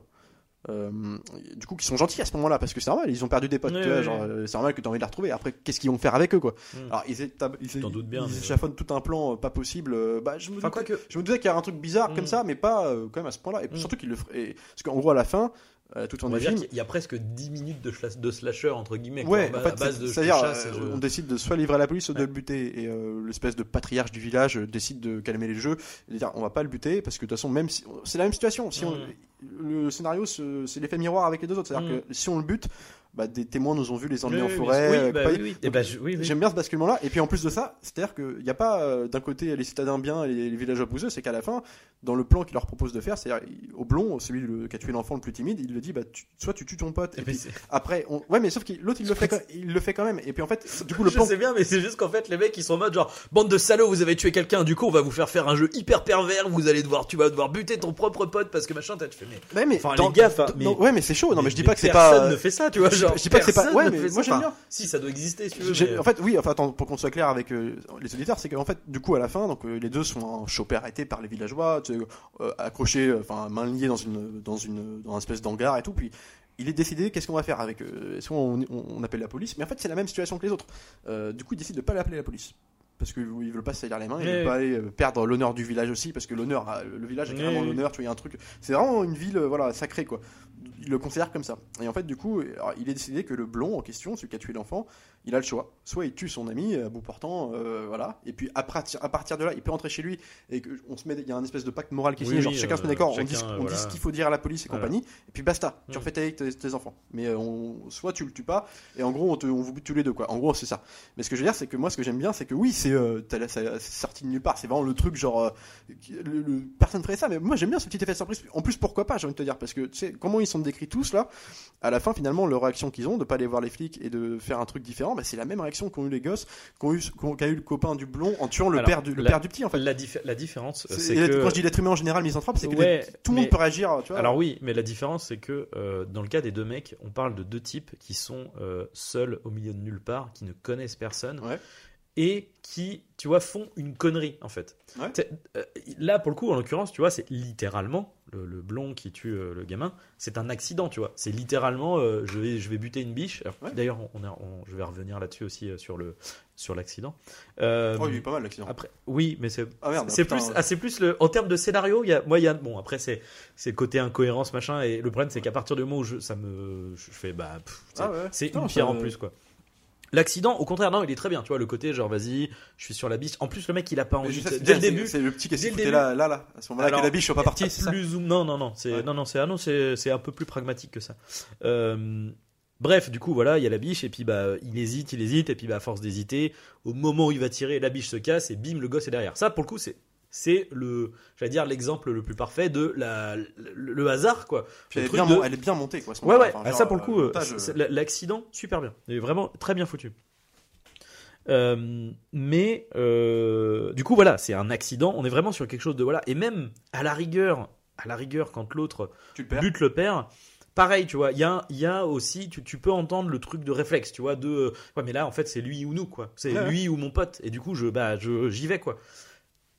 Euh, du coup, qui sont gentils à ce moment-là parce que c'est normal, ils ont perdu des potes, euh, c'est normal que tu as envie de les retrouver. Après, qu'est-ce qu'ils vont faire avec eux quoi? Mm. Alors ils, ils, bien, ils échafaudent tout un plan euh, pas possible. euh, bah, je me Enfin, doutais- quoi que. je me disais qu'il y avait un truc bizarre Mm. comme ça, mais pas euh, quand même à ce point-là. Et Mm. surtout qu'il le ferait. et- Parce qu'en gros, à la fin, euh, tout en film. qu'il y a presque 10 minutes de, slasher entre guillemets. Ouais, quoi, en à fait, base de c'est-à-dire, euh, on décide de soit livrer à la police, soit de le buter. Et euh, l'espèce de patriarche du village décide de calmer les jeux et de dire on va pas le buter parce que de toute façon, même si. C'est la même situation. Si on- le scénario, c'est l'effet miroir avec les deux autres. C'est-à-dire Mm. que si on le bute, bah, des témoins nous ont vu les emmener Oui, en forêt. Oui, bah oui, oui. Donc, Eh ben, je- oui, oui. J'aime bien ce basculement-là. Et puis en plus de ça, c'est-à-dire qu'il n'y a pas euh, d'un côté les citadins bien et les, les villageois bouseux, c'est qu'à la fin, dans le plan qu'il leur propose de faire, c'est-à-dire au blond, celui le- qui a tué l'enfant le plus timide, il le dit bah, tu- soit tu tues ton pote, et, Et puis, puis après, on... ouais, mais sauf que l'autre il, le fait quand- il le fait quand même. Et puis en fait, du coup, le je plan. sais bien, mais c'est juste qu'en fait, les mecs, ils sont en mode genre, bande de salauds, vous avez tué quelqu'un, du coup, on va vous faire faire un jeu hyper pervers, vous allez devoir, tu vas devoir buter ton propre pote parce que machin, t'as tu fais, mais. Ouais, mais Enfin, dans- les mais- non, ouais, mais c'est chaud. Non, mais, je dis pas que c'est personne pas. ne fait ça, tu vois. genre, je dis pas que c'est pas- ouais, mais moi, j'aime bien. Si, ça doit exister, si tu veux. J'ai- mais- En fait, oui, enfin, attends, pour qu'on soit clair avec euh, les auditeurs, c'est qu'en fait, du coup, à la fin, donc euh, les deux sont chopés arrêtés par les villageois, euh, accrochés, enfin, mains liées dans une, dans une, dans une espèce d'hangar et tout, puis. Il est décidé, qu'est-ce qu'on va faire avec eux Soit on, on- on appelle la police, mais en fait c'est la même situation que les autres. Du coup, il décide de pas l'appeler la police. Parce qu'ils veulent pas se salir les mains, ils veulent pas aller perdre l'honneur du village aussi, parce que l'honneur, le village Ouais, carrément l'honneur, tu vois, il y a un truc. C'est vraiment une ville, voilà, sacrée quoi. Il le considère comme ça. Et en fait, du coup, il est décidé que le blond en question, celui qui a tué l'enfant, il a le choix. Soit il tue son ami à bout portant, euh, voilà, et puis à, partir- à partir de là, il peut rentrer chez lui et on se met, il y a un espèce de pacte moral qui est Oui, signé, genre oui, chacun se met euh, d'accord, on dit, ce- euh, on dit ce qu'il faut dire à la police et Voilà. compagnie, et puis basta, tu Mm. refais ta vie avec tes, tes enfants. Mais euh, on, soit tu le tues pas, et en gros on, te- on vous bute tous les deux quoi. En gros c'est ça. Mais ce que je veux dire c'est que moi ce que j'aime bien c'est que oui c'est euh, sorti de nulle part, c'est vraiment le truc genre euh, le, le- personne ferait ça, mais moi j'aime bien ce petit effet de surprise. En plus pourquoi pas j'ai envie de te dire parce que tu sais comment ils sont décrits tous là, à la fin finalement leur réaction qu'ils ont de pas aller voir les flics et de faire un truc différent, bah, c'est la même réaction qu'ont eu les gosses, qu'ont eu qu'ont- qu'a eu le copain du blond en tuant le Alors, père du le la- père du petit en fait. La, diffé- la différence, C'est- c'est et que. Quand je dis l'être humain en général misanthrope, c'est que Ouais, les- tout le monde peut réagir. Tu vois. Alors oui, mais la différence c'est que euh, dans le cas des deux mecs, on parle de deux types qui sont euh, seuls au milieu de nulle part, qui ne connaissent personne Ouais. et qui, tu vois, font une connerie en fait. Ouais. Euh, là pour le coup, en l'occurrence, tu vois, c'est littéralement le, le blond qui tue euh, le gamin, c'est un accident, tu vois. C'est littéralement, euh, je vais, je vais buter une biche. Alors, Ouais. D'ailleurs, on, on- je vais revenir là-dessus aussi euh, sur le sur l'accident. Euh, Oh, il y a eu pas mal d'accidents. après, oui, mais c'est Ah merde. c'est putain. plus, ah, c'est plus le, en termes de scénario, il y a, moi, il y a, bon, après, c'est, c'est le côté incohérence, machin, et le problème, c'est qu'à partir du moment où je, ça me, je fais, bah, pff, Ah ouais. c'est une pierre en plus, quoi. L'accident, au contraire, non, il est très bien, tu vois, le côté, genre, vas-y, je suis sur la biche. En plus, le mec, il a pas envie, de- dès le début. c'est- le petit qui début- là, là, là, à ce moment-là, que la biche soit pas ça. plus ou non non non c'est Ouais. non non c'est ah non c'est c'est un peu plus pragmatique que ça Euh, bref du coup voilà il y a la biche et puis bah il hésite il hésite et puis bah à force d'hésiter au moment où il va tirer la biche se casse et bim le gosse est derrière ça pour le coup c'est c'est le j'allais dire l'exemple le plus parfait de la le, le hasard quoi Puis Le elle, est bien, de- mon- elle est bien montée, quoi. Ouais, ouais, Enfin, ah, genre, ça pour le euh, coup, euh, l'accident, super bien. Et vraiment très bien foutu. Euh, mais euh, du coup, voilà, c'est un accident. On est vraiment sur quelque chose de voilà. Et même à la rigueur, à la rigueur, quand l'autre bute le père, pareil, tu vois, il y a, il y a aussi, tu, tu peux entendre le truc de réflexe, tu vois, de ouais, mais là en fait c'est lui ou nous quoi, c'est ouais. lui ou mon pote, et du coup je bah je j'y vais quoi.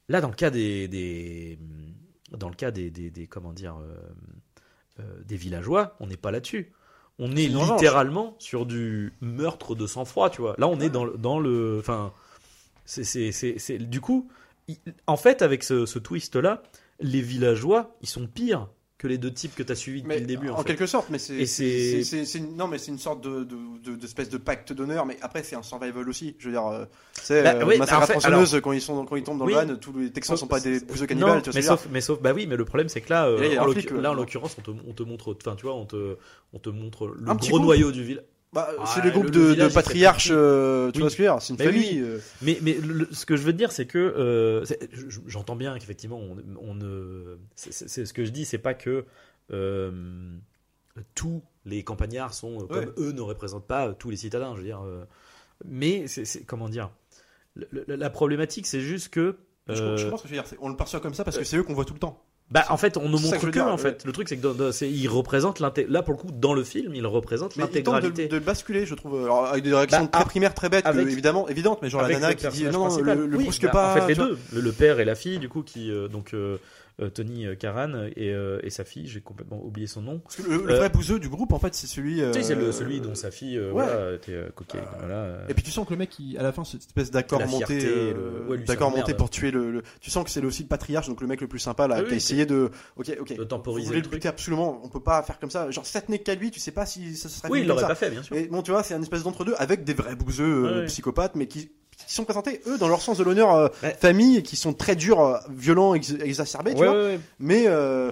Là dans le cas des, des dans le cas des, des, des- comment dire euh, euh, des villageois, on n'est pas là-dessus. On est revanche. littéralement sur du meurtre de sang-froid, tu vois. Là, on est dans, le- dans le, enfin, c'est, c'est, c'est, c'est- du coup, il- en fait, avec ce, ce twist-là, les villageois, ils sont pires que les deux types que tu as suivis depuis Mais le début. en, En fait. quelque sorte, mais c'est c'est- c'est- c'est- c'est non, mais c'est une sorte de de- de- d'espèce de, pacte d'honneur. Mais après, c'est un survival aussi. Je veux dire, euh, c'est Bah, euh, oui, Massacre tronçonneuse, quand ils sont quand ils tombent dans Oui. le van, tous les Texans sont pas des bouseux Non, cannibales. tu vois ce mais dire. sauf, mais sauf, bah oui, mais le problème c'est que là, euh, là, en l'occurrence, on te, on te montre, enfin, tu vois, on te, on te montre le Un gros noyau du village. Bah, Ah, c'est le- de, le de patriarches, euh, tu Oui. vois. C'est une Mais famille. euh. Mais, mais le- ce que je veux dire, c'est que euh, j'entends bien qu'effectivement, on, on ne, c'est- c'est c'est ce que je dis, c'est pas que euh, tous les campagnards sont euh, comme Ouais. eux ne représentent pas tous les citadins. Je veux dire, euh, mais c'est c'est- comment dire, Le- le- la problématique, c'est juste que Je, euh, je pense que je veux dire, c'est- on le perçoit comme ça parce que c'est eux qu'on voit tout le temps. Bah, en fait, on ne que montre que, dire, en ouais. fait. Le truc, c'est que dans, dans- il représente Là, pour le coup, dans le film, il représente tentent de, l'intégralité. de le basculer, je trouve. Alors, avec des réactions Bah, très primaires, très bêtes, avec- que, évidemment, évidentes, mais genre la nana qui dit non, le, le Oui, brusque bah, pas. En fait, les vois. deux, le, le père et la fille, du coup, qui euh, donc euh, euh, Tony Karan et, euh, et sa fille, j'ai complètement oublié son nom. Parce que le, le Euh, vrai bouseux du groupe, en fait, c'est celui. Tu sais, c'est le- euh, celui dont sa fille, euh, ouais. voilà, était euh, cocaïne. voilà, euh. Et puis tu sens que le mec, il- à la fin, cette espèce d'accord monté, euh, le- ouais, d'accord monté pour tuer le, Tu sens que c'est aussi le patriarche, donc le mec le plus sympa là, Ah qui a essayé de. Ok, ok. de temporiser Vous voulez le le truc. buter absolument. On peut pas faire comme ça. Genre, ça tenait qu'à lui, tu sais pas si ça se serait Oui, il l'aurait pas fait, bien sûr. Et bon, tu vois, c'est un espèce d'entre-deux avec des vrais bouseux euh, ouais. psychopathes, mais qui, qui sont présentés, eux, dans leur sens de l'honneur euh, Ouais. famille, qui sont très durs, euh, violents, ex- exacerbés, tu Ouais, vois, ouais, mais euh,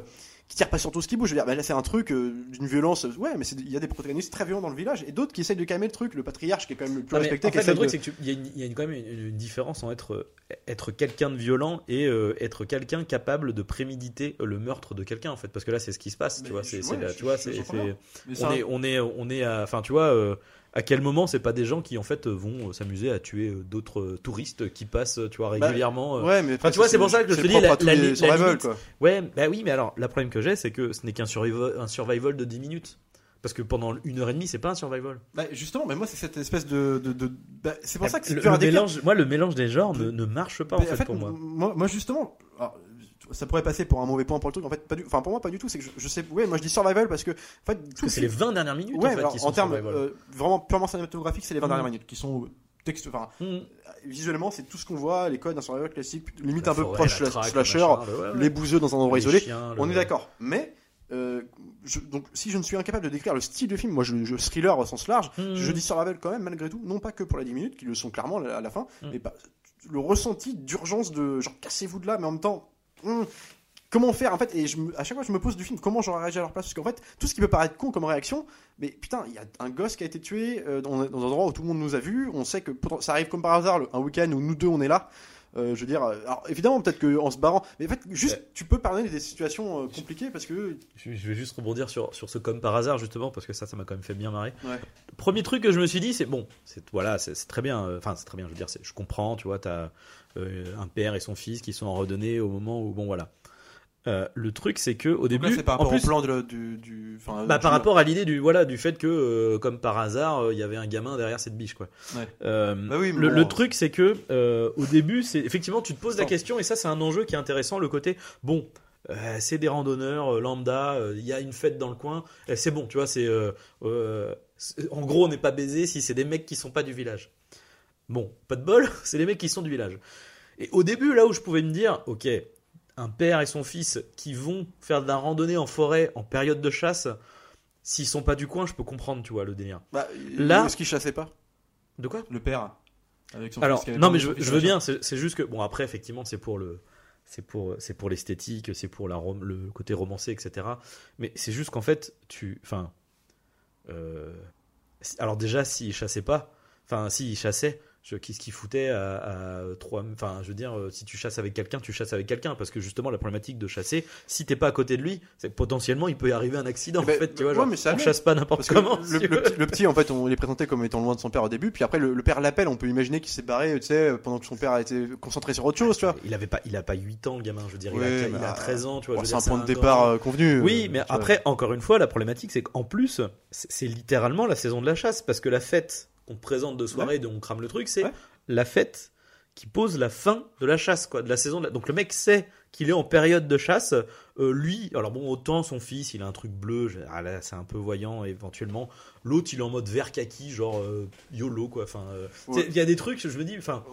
qui tirent pas sur tout ce qui bouge. Je veux dire, bah, là, c'est un truc euh, d'une violence. Ouais, mais il y a des protagonistes très violents dans le village, et d'autres qui essayent de calmer le truc. Le patriarche, qui est quand même le plus Non, respecté, en qui fait, le essaye truc, de- c'est qu'il y a, une, il y a une- quand même une, une différence entre être, être quelqu'un de violent et euh, être quelqu'un capable de préméditer le meurtre de quelqu'un, en fait. Parce que là, c'est ce qui se passe, Mais tu vois. C'est, ouais, tu vois, c'est, on est, on est, on est, enfin, tu vois, euh, à quel moment c'est pas des gens qui en fait vont euh, s'amuser à tuer euh, d'autres euh, touristes qui passent, tu vois, Bah, régulièrement. Ouais, mais Enfin, tu vois, c'est pour ça que je te dis, la- la- les la limite- quoi. Ouais, bah oui, mais alors, le problème que j'ai, c'est que ce n'est qu'un survival, un survival de 10 minutes. Parce que pendant une heure et demie, c'est pas un survival. Bah, justement, mais moi, c'est cette espèce de. de, de- bah, c'est pour ça que c'est le, le mélange, moi, le mélange des genres ne, ne marche pas en fait, pour moi. moi, moi, justement, alors, ça pourrait passer pour un mauvais point pour le truc. En fait, pas du, enfin pour moi pas du tout. C'est que je, je sais, ouais, moi je dis survival parce que en fait tout c'est les film- 20 dernières minutes ouais, en fait, alors, qui sont en termes euh, vraiment purement cinématographiques, c'est les 20 Mhm. dernières minutes qui sont texte, enfin Mmh. visuellement c'est tout ce qu'on voit, les codes d'un survival classique, limite La un peu proche traque, slasher, le machin, le- ouais, ouais. les bouseux dans un endroit Les isolé. chiens, On le- est d'accord, mais euh, je- donc si je ne suis incapable de décrire le style de film, moi je, je thriller au sens large, Mhm. je dis survival quand même malgré tout, non pas que pour les 10 minutes qui le sont clairement à la fin, mais pas, le ressenti d'urgence de genre cassez-vous de là, mais en même temps. Hum, Comment faire en fait Et à chaque fois je me pose du film comment j'aurais réagi à leur place parce qu'en fait tout ce qui peut paraître con comme réaction, mais putain il y a un gosse qui a été tué euh, dans, un endroit où tout le monde nous a vus, on sait que ça arrive comme par hasard un week-end où nous deux on est là. Euh, je veux dire, euh, alors évidemment peut-être qu'en se barrant, mais en fait juste Ouais. tu peux pardonner des situations euh, compliquées parce que Je, je vais juste rebondir sur, sur ce comme par hasard justement parce que ça, ça m'a quand même fait bien marrer. Ouais. Premier truc que je me suis dit, c'est bon, c'est voilà, c'est très bien. euh, Enfin, c'est très bien. Je veux dire, c'est- je comprends. Tu vois, t'as un père et son fils qui sont en redonnés au moment où bon voilà. Euh, le truc, c'est que au là, début, c'est par en rapport plus, au plan de, du, du, Bah, du- par rapport à l'idée du voilà du fait que euh, comme par hasard euh, il y avait un gamin derrière cette biche quoi. Ouais. Bah oui, le, bon. le truc c'est que au début c'est effectivement tu te poses la question et ça c'est un enjeu qui est intéressant le côté bon c'est des randonneurs lambda il y a une fête dans le coin c'est bon tu vois c'est c'est- en gros on n'est pas baisé si c'est des mecs qui sont pas du village. Bon pas de bol c'est les mecs qui sont du village. Et au début là où je pouvais me dire ok un père et son fils qui vont faire de la randonnée en forêt en période de chasse, s'ils sont pas du coin, je peux comprendre, tu vois, le délire. bah, Là- est-ce qu'ils chassaient pas? De quoi? Le père avec son Alors, fils non, mais je, veux bien, c'est c'est juste que, bon, après, effectivement, c'est pour le. C'est pour, c'est pour l'esthétique, c'est pour la rom- le côté romancé, etc. Mais c'est juste qu'en fait, tu. Enfin. euh, si- alors, déjà, s'ils chassaient pas, enfin, s'ils chassaient, qu'est-ce qu'ils foutaient à, à trois. Enfin, je veux dire, euh, si tu chasses avec quelqu'un, tu chasses avec quelqu'un. Parce que justement, la problématique de chasser, si t'es pas à côté de lui, c'est que potentiellement, il peut y arriver un accident. Eh ben, en fait, tu vois, ouais, genre, mais ça on chasse pas n'importe comment. le, si petit, le petit, en fait, on les présentait comme étant loin de son père au début, puis après le, le père l'appelle, on peut imaginer qu'il s'est barré, tu sais, pendant que son père a été concentré sur autre chose, tu vois. Il avait pas, il a pas 8 ans, le gamin, je veux dire, il, a, il mais, a euh, 13 ans, tu vois. Bon, c'est un point de départ euh, convenu. Oui, euh, mais tu vois. après, encore une fois, la problématique, c'est qu'en plus, c'est littéralement la saison de la chasse, parce que la fête qu'on te présente de soirée, dont on crame le truc, c'est Ouais. la fête qui pose la fin de la chasse, quoi, de la saison. de la- Donc le mec sait qu'il est en période de chasse. Euh, lui, alors bon, autant son fils, il a un truc bleu, ah là, c'est un peu voyant éventuellement. L'autre, il est en mode vert kaki, genre euh, YOLO, quoi. Enfin, euh, Ouais. il y a des trucs, je me dis, enfin.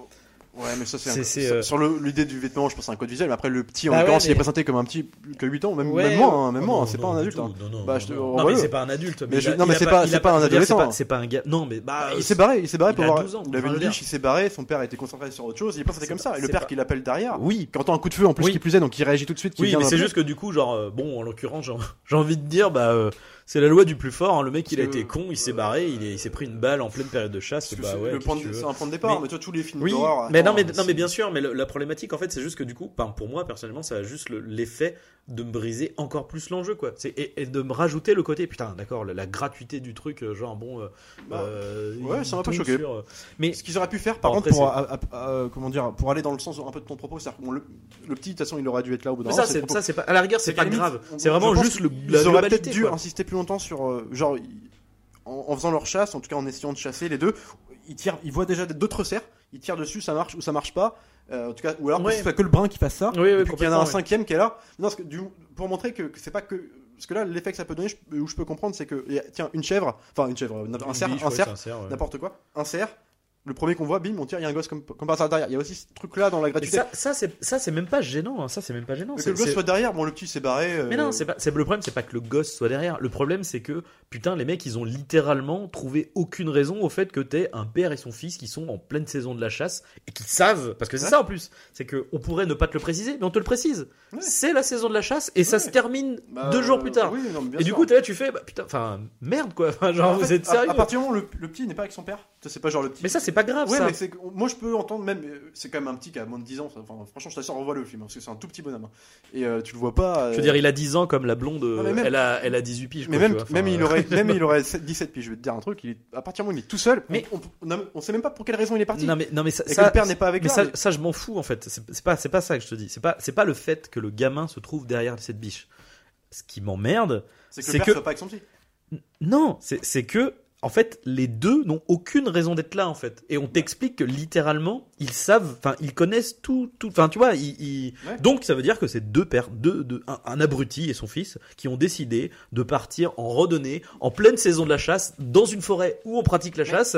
Ouais, mais ça, c'est un- sur- euh, Sur l'idée du vêtement, je pense c'est un code visuel. Mais après, le petit, en Bah ouais, l'occurrence, il est présenté comme un petit que 8 ans, même, Ouais, même moi, hein, même oh moi, non, c'est pas un du adulte. hein. Non, non, Bah, non, je te- non. Non, revois-le. mais c'est pas un adulte. Mais je- non, mais c'est pas- un adolescent. C'est pas un gars. Non, mais bah. Il s'est barré, il s'est barré il pour voir. 12 ans, Il avait veux biche, il s'est barré, son père était concentré sur autre chose, il c'était C'est comme ça. Et le père qui l'appelle derrière. Oui, Quand un coup de feu en plus qui plus est, donc il réagit tout de suite. Oui, mais c'est juste que du coup, genre, euh, bon, en l'occurrence, j'ai j'ai envie de dire, bah, euh, c'est la loi du plus fort. hein. Le mec, il a été con, il s'est barré, il est- il s'est pris une balle en pleine période de chasse. Bah c'est ouais, tu un point de départ, Mais- mais toi, tous les films Oui, d'horreur. mais non, mais, non, mais bien sûr, mais le- la problématique en fait, c'est juste que du coup, pour moi personnellement, ça a juste le- l'effet de me briser encore plus l'enjeu, quoi. Et, et de me rajouter le côté, putain, d'accord, la, la gratuité du truc, euh, genre bon, euh, Bah, euh, ouais, ça m'a pas choqué. sur, euh, mais Ce qu'ils auraient pu faire, par contre, pour, à- à- à- comment dire, pour aller dans le sens un peu de ton propos, c'est-à-dire que bon, le, le petit, de toute façon, il aurait dû être là au bout d'un ça, c'est pas à la rigueur, c'est pas grave. C'est vraiment juste le, la auraient peut-être dû insister plus longtemps sur, euh, genre, en, en faisant leur chasse, en tout cas en essayant de chasser les deux, ils tirent, ils voient déjà d'autres cerfs, ils tirent dessus, ça marche ou ça marche pas. Euh, en tout cas, ou alors que Ouais. ce soit que le brun qui fasse ça. Oui, oui, et puis qu'il y en a un cinquième qui est là. Non, parce que du, pour montrer que, que c'est pas que. Parce que là, l'effet que ça peut donner, je- où je peux comprendre, c'est que, tiens, une chèvre, enfin une chèvre, un cerf, un cerf, ouais. n'importe quoi, un cerf. Le premier qu'on voit, bim, on tire, il y a un gosse comme, comme par hasard derrière. Il y a aussi ce truc-là dans la Mais gratuité. ça, ça c'est ça, c'est même pas gênant. hein. Ça, c'est même pas gênant. Mais que le gosse soit derrière, bon, le petit s'est barré. euh, Mais non, c'est pas. Le problème, c'est pas que le gosse soit derrière. Le problème, c'est que putain, les mecs, ils ont littéralement trouvé aucune raison au fait que t'aies un père et son fils qui sont en pleine saison de la chasse et qui savent, parce que c'est Ouais. ça en plus, c'est que on pourrait ne pas te le préciser, mais on te le précise. Ouais. C'est la saison de la chasse et ça se termine Bah, deux jours plus tard. oui, non, mais bien et du coup, t'es là, tu fais, bah, putain, enfin, merde quoi. Genre, En vous êtes sérieux À, partir du moment où le, le petit n'est pas avec son père, ça, c'est pas genre le petit. Mais ça, c'est pas grave. Ouais, ça. mais moi je peux entendre même. euh, C'est quand même un petit qui a moins de 10 ans. ça. Enfin, franchement, je t'assure, revois le film hein, parce que c'est un tout petit bonhomme. hein. Et euh, tu le vois pas. euh, Je veux dire, il a 10 ans comme la blonde, Non, mais même- elle, a, elle a 18 piges. mais quoi, même. Enfin, même, il euh, aurait, même il aurait 7 17 puis je vais te dire un truc. Il est, à partir du moment où il est tout seul, Mais- on, on, on a- on sait même pas pour quelle raison il est parti. Non mais, non, mais ça, et ça- que le père n'est pas avec Mais là. ça, mais- ça, je m'en fous en fait. C'est pas, c'est pas ça que je te dis. C'est pas, c'est pas le fait que le gamin se trouve derrière cette biche. Ce qui m'emmerde, c'est que le père que- soit pas avec son petit. n- non, c'est c'est que en fait les deux n'ont aucune raison d'être là en fait. Et on t'explique que littéralement ils savent, enfin ils connaissent tout, tout. Enfin tu vois, ils, ils- Ouais. donc ça veut dire que c'est deux pères, deux, deux- un, un abruti et son fils qui ont décidé de partir en randonnée en pleine saison de la chasse dans une forêt où on pratique la chasse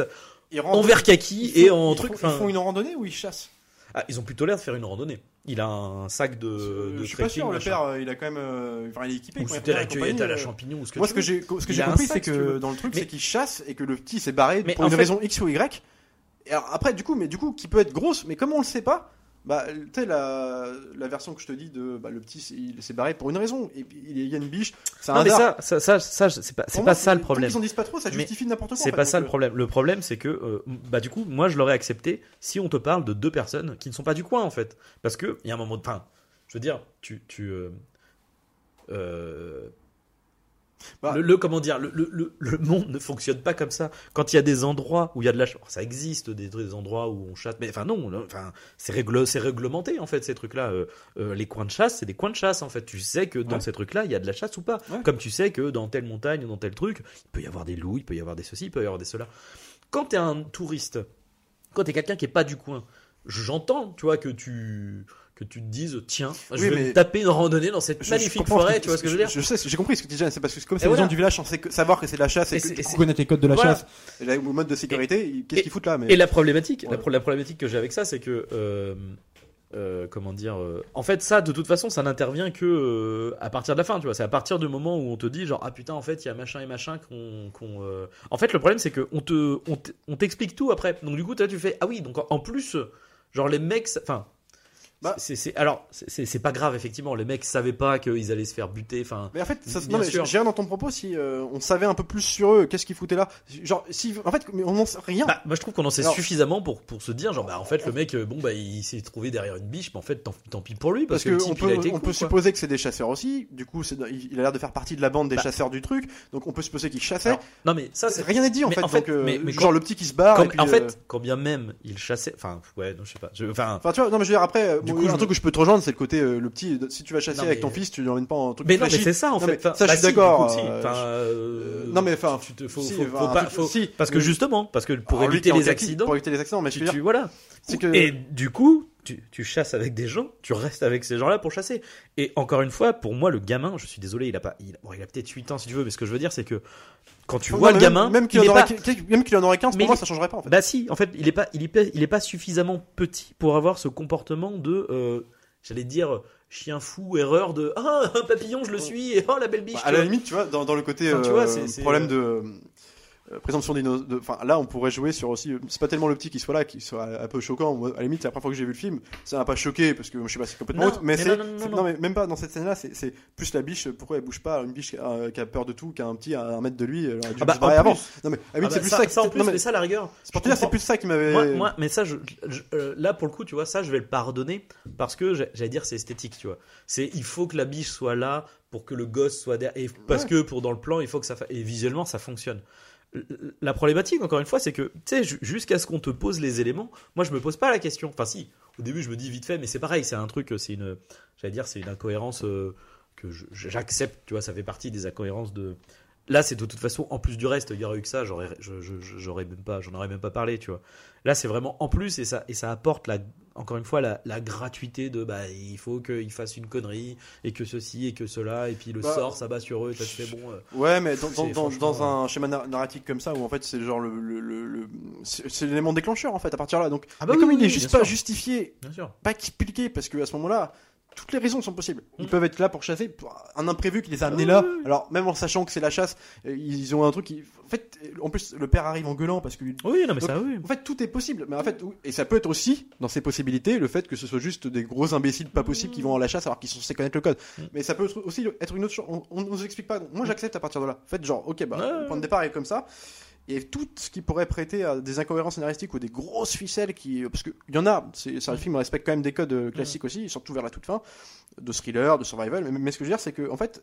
Ils en rendent- verre kaki ils et en ils truc. font- Ils font une randonnée ou ils chassent? Ah, ils ont plutôt l'air de faire une randonnée. Il a un sac de, Euh, de Je suis pas sûr. Le père, euh, il a quand même. euh, Enfin, il est équipé. Ou c'était la cueillette à la euh, champignon ou ce que Moi, tu ce que veux. j'ai, compris, c'est que dans le truc, c'est qu'il chasse et que le petit s'est barré pour une raison X ou Y. Et alors, après, du coup, mais du coup, qui peut être grosse, mais comme on le sait pas, bah, tu sais, la, la version que je te dis de, bah, le petit, il s'est barré pour une raison. Et il y a une biche. C'est un Non mais ça, ça, ça, ça, c'est pas, pas moi, ça le problème. qu'ils en disent pas trop, ça justifie n'importe quoi. C'est pas fait, ça le euh, problème. Le problème, c'est que, euh, bah du coup, moi, je l'aurais accepté si on te parle de deux personnes qui ne sont pas du coin en fait, parce que il y a un moment, de... enfin, je veux dire, tu, tu, euh, euh, Bah. le, le- comment dire, le, le, le, le monde ne fonctionne pas comme ça. Quand il y a des endroits où il y a de la, ch- ça existe des, des endroits où on chasse, mais enfin non, enfin c'est règle, c'est réglementé en fait ces trucs-là. Euh, euh, les coins de chasse, c'est des coins de chasse en fait. Tu sais que dans Ouais. ces trucs-là, il y a de la chasse ou pas. Ouais. Comme tu sais que dans telle montagne ou dans tel truc, il peut y avoir des loups, il peut y avoir des ceci, il peut y avoir des cela. Quand t'es un touriste, quand t'es quelqu'un qui est pas du coin, j'entends, tu vois, que tu que tu te dises tiens, je Oui, vais mais- me taper une randonnée dans cette je- magnifique forêt, que- tu vois ce que je veux dire Je sais, j'ai compris ce que tu dis, c'est parce que comme c'est les voilà. gens du village censés savoir que c'est de la chasse et, Et que connaître les codes de la Voilà. chasse. et là, au mode de sécurité, qu'est-ce qu'ils foutent là mais... Et la problématique, la, Ouais. pro- la problématique que j'ai avec ça, c'est que, euh, euh, comment dire, euh, en fait, ça, de toute façon, ça n'intervient que à partir de la fin, tu vois. C'est à partir du moment où on te dit, genre, ah putain, en fait, il y a machin et machin qu'on, en fait, le problème, c'est que on te, on t'explique tout après. Donc du coup, tu fais, ah oui, donc en- plus, genre les mecs, enfin. Bah. c'est, alors, c'est- pas grave, effectivement. Les mecs savaient pas qu'ils allaient se faire buter. Enfin, Mais en fait, ça, non, mais j'ai rien dans ton propos si euh, on savait un peu plus sur eux, qu'est-ce qu'ils foutaient là. Genre, si, en fait, mais on n'en sait rien. Bah, moi je trouve qu'on en sait Alors- suffisamment pour, pour se dire genre bah en fait le mec euh, bon bah il s'est trouvé derrière une biche mais en fait tant, tant pis pour lui parce, Parce que, le type peut, il a été on con, peut supposer que c'est des chasseurs aussi. Du coup, il a l'air de faire partie de la bande des Bah. chasseurs du truc. Donc, on peut supposer qu'il chassait. Alors, non mais ça c'est Rien n'est dit en mais fait. en fait, donc, euh, mais- genre quand- le petit qui se barre. en euh, fait quand bien même il chassait enfin ouais non je sais pas enfin Enfin, tu vois, non, mais je veux dire, après, Du coup, un je truc où je peux te rejoindre, c'est le côté, euh, le petit, si tu vas chasser Non, avec mais- ton fils, tu l'emmènes pas en truc mais non mais flashy. c'est ça en Non, fait mais Enfin, ça, je bah, suis si, d'accord, du coup, si. euh, Enfin, je- euh, non, mais enfin, tu te faut, si, faut, enfin, faut un pas truc- faut- si, parce que justement parce que pour Alors, lui éviter en les accidents Pour éviter les accidents, mais je tu, veux dire, tu- voilà que. et du coup tu, tu chasses avec des gens, tu restes avec ces gens-là pour chasser. Et encore une fois, pour moi, le gamin, je suis désolé, il a pas, il, bon, il a peut-être 8 ans si tu veux, mais ce que je veux dire, c'est que quand tu Non, vois le même- gamin, même qu'il il en aurait pas- qu- même qu'il en aurait 15, Mais pour moi, il- ça changerait pas en fait. Bah si, en fait, il est pas, il est pas, il est pas suffisamment petit pour avoir ce comportement de, euh, j'allais dire, chien fou, erreur de, ah, un papillon, je le suis, et oh, la belle biche. Bah, à la vois. limite, tu vois, dans, dans le côté Enfin, tu vois, euh, c'est- c'est, problème euh, de euh, présomption d'innocence. de- Enfin, là, on pourrait jouer sur aussi. C'est pas tellement le petit qui soit là, qui soit un peu choquant. Moi, à la limite, la première fois que j'ai vu le film, ça m'a pas choqué parce que je sais pas, c'est complètement Non, autre. Mais, mais c'est non, non, non, c'est- non. mais même pas dans cette scène-là. C'est c'est plus la biche. Pourquoi elle bouge pas Une biche qui a, qui a peur de tout, qui a un petit à un mètre de lui. Elle aurait dû Ah bah, se barrer en avant. Non mais à la Ah limite, bah, c'est plus ça, ça. qui- ça, en plus, non, mais mais ça, la rigueur. c'est pour te dire, c'est plus ça qui m'avait. Moi, moi, mais ça, je, je- euh, là pour le coup, tu vois, ça, je vais le pardonner parce que j'ai- j'allais dire c'est esthétique, tu vois. C'est il faut que la biche soit là pour que le gosse soit derrière, et parce Ouais. que pour dans le plan, il faut que ça fa- et visuellement ça fonctionne. La problématique, encore une fois, c'est que tu sais, ju- jusqu'à ce qu'on te pose les éléments, moi je me pose pas la question. Enfin, si, au début je me dis vite fait, mais c'est pareil, c'est un truc, c'est une, j'allais dire, c'est une incohérence euh, que j'accepte, tu vois, ça fait partie des incohérences de. Là, c'est de toute façon en plus du reste, il y aurait eu que ça, j'aurais, j'aurais même pas, j'en aurais même pas parlé, tu vois. Là, c'est vraiment en plus et ça, et ça apporte la, encore une fois la, la gratuité de bah il faut qu'il fasse une connerie et que ceci et que cela et puis le Bah, sort ça bat sur eux et fais bon. euh, Ouais, mais dans, dans, C'est dans, franchement, dans un schéma nar- narratif comme ça, où en fait c'est genre le, le, le, le- c'est l'élément déclencheur en fait à partir de là. Donc, Ah bah oui, comme oui, il est juste pas sûr. justifié, pas expliqué, parce que à ce moment-là, toutes les raisons sont possibles. Ils Mm. peuvent être là pour chasser, pour un imprévu qui les a amenés Ah là. Alors même en sachant que c'est la chasse, euh, ils ont un truc qui, en fait, en plus le père arrive en gueulant parce que Oui non mais Donc, ça oui. en fait, tout est possible. Mais en fait, et ça peut être aussi, dans ces possibilités, le fait que ce soit juste des gros imbéciles pas possibles qui vont à la chasse alors qu'ils sont censés connaître le code. Mm. Mais ça peut aussi être une autre chose. On, on nous explique pas. Donc, moi, j'accepte à partir de là. En fait, genre, ok, bah, le point de départ est comme ça. Et tout ce qui pourrait prêter à des incohérences scénaristiques ou des grosses ficelles qui. Parce qu'il y en a, c'est un film qui respecte quand même des codes euh, classiques aussi, surtout vers la toute fin, de thriller, de survival. Mais, mais ce que je veux dire, c'est que, en fait,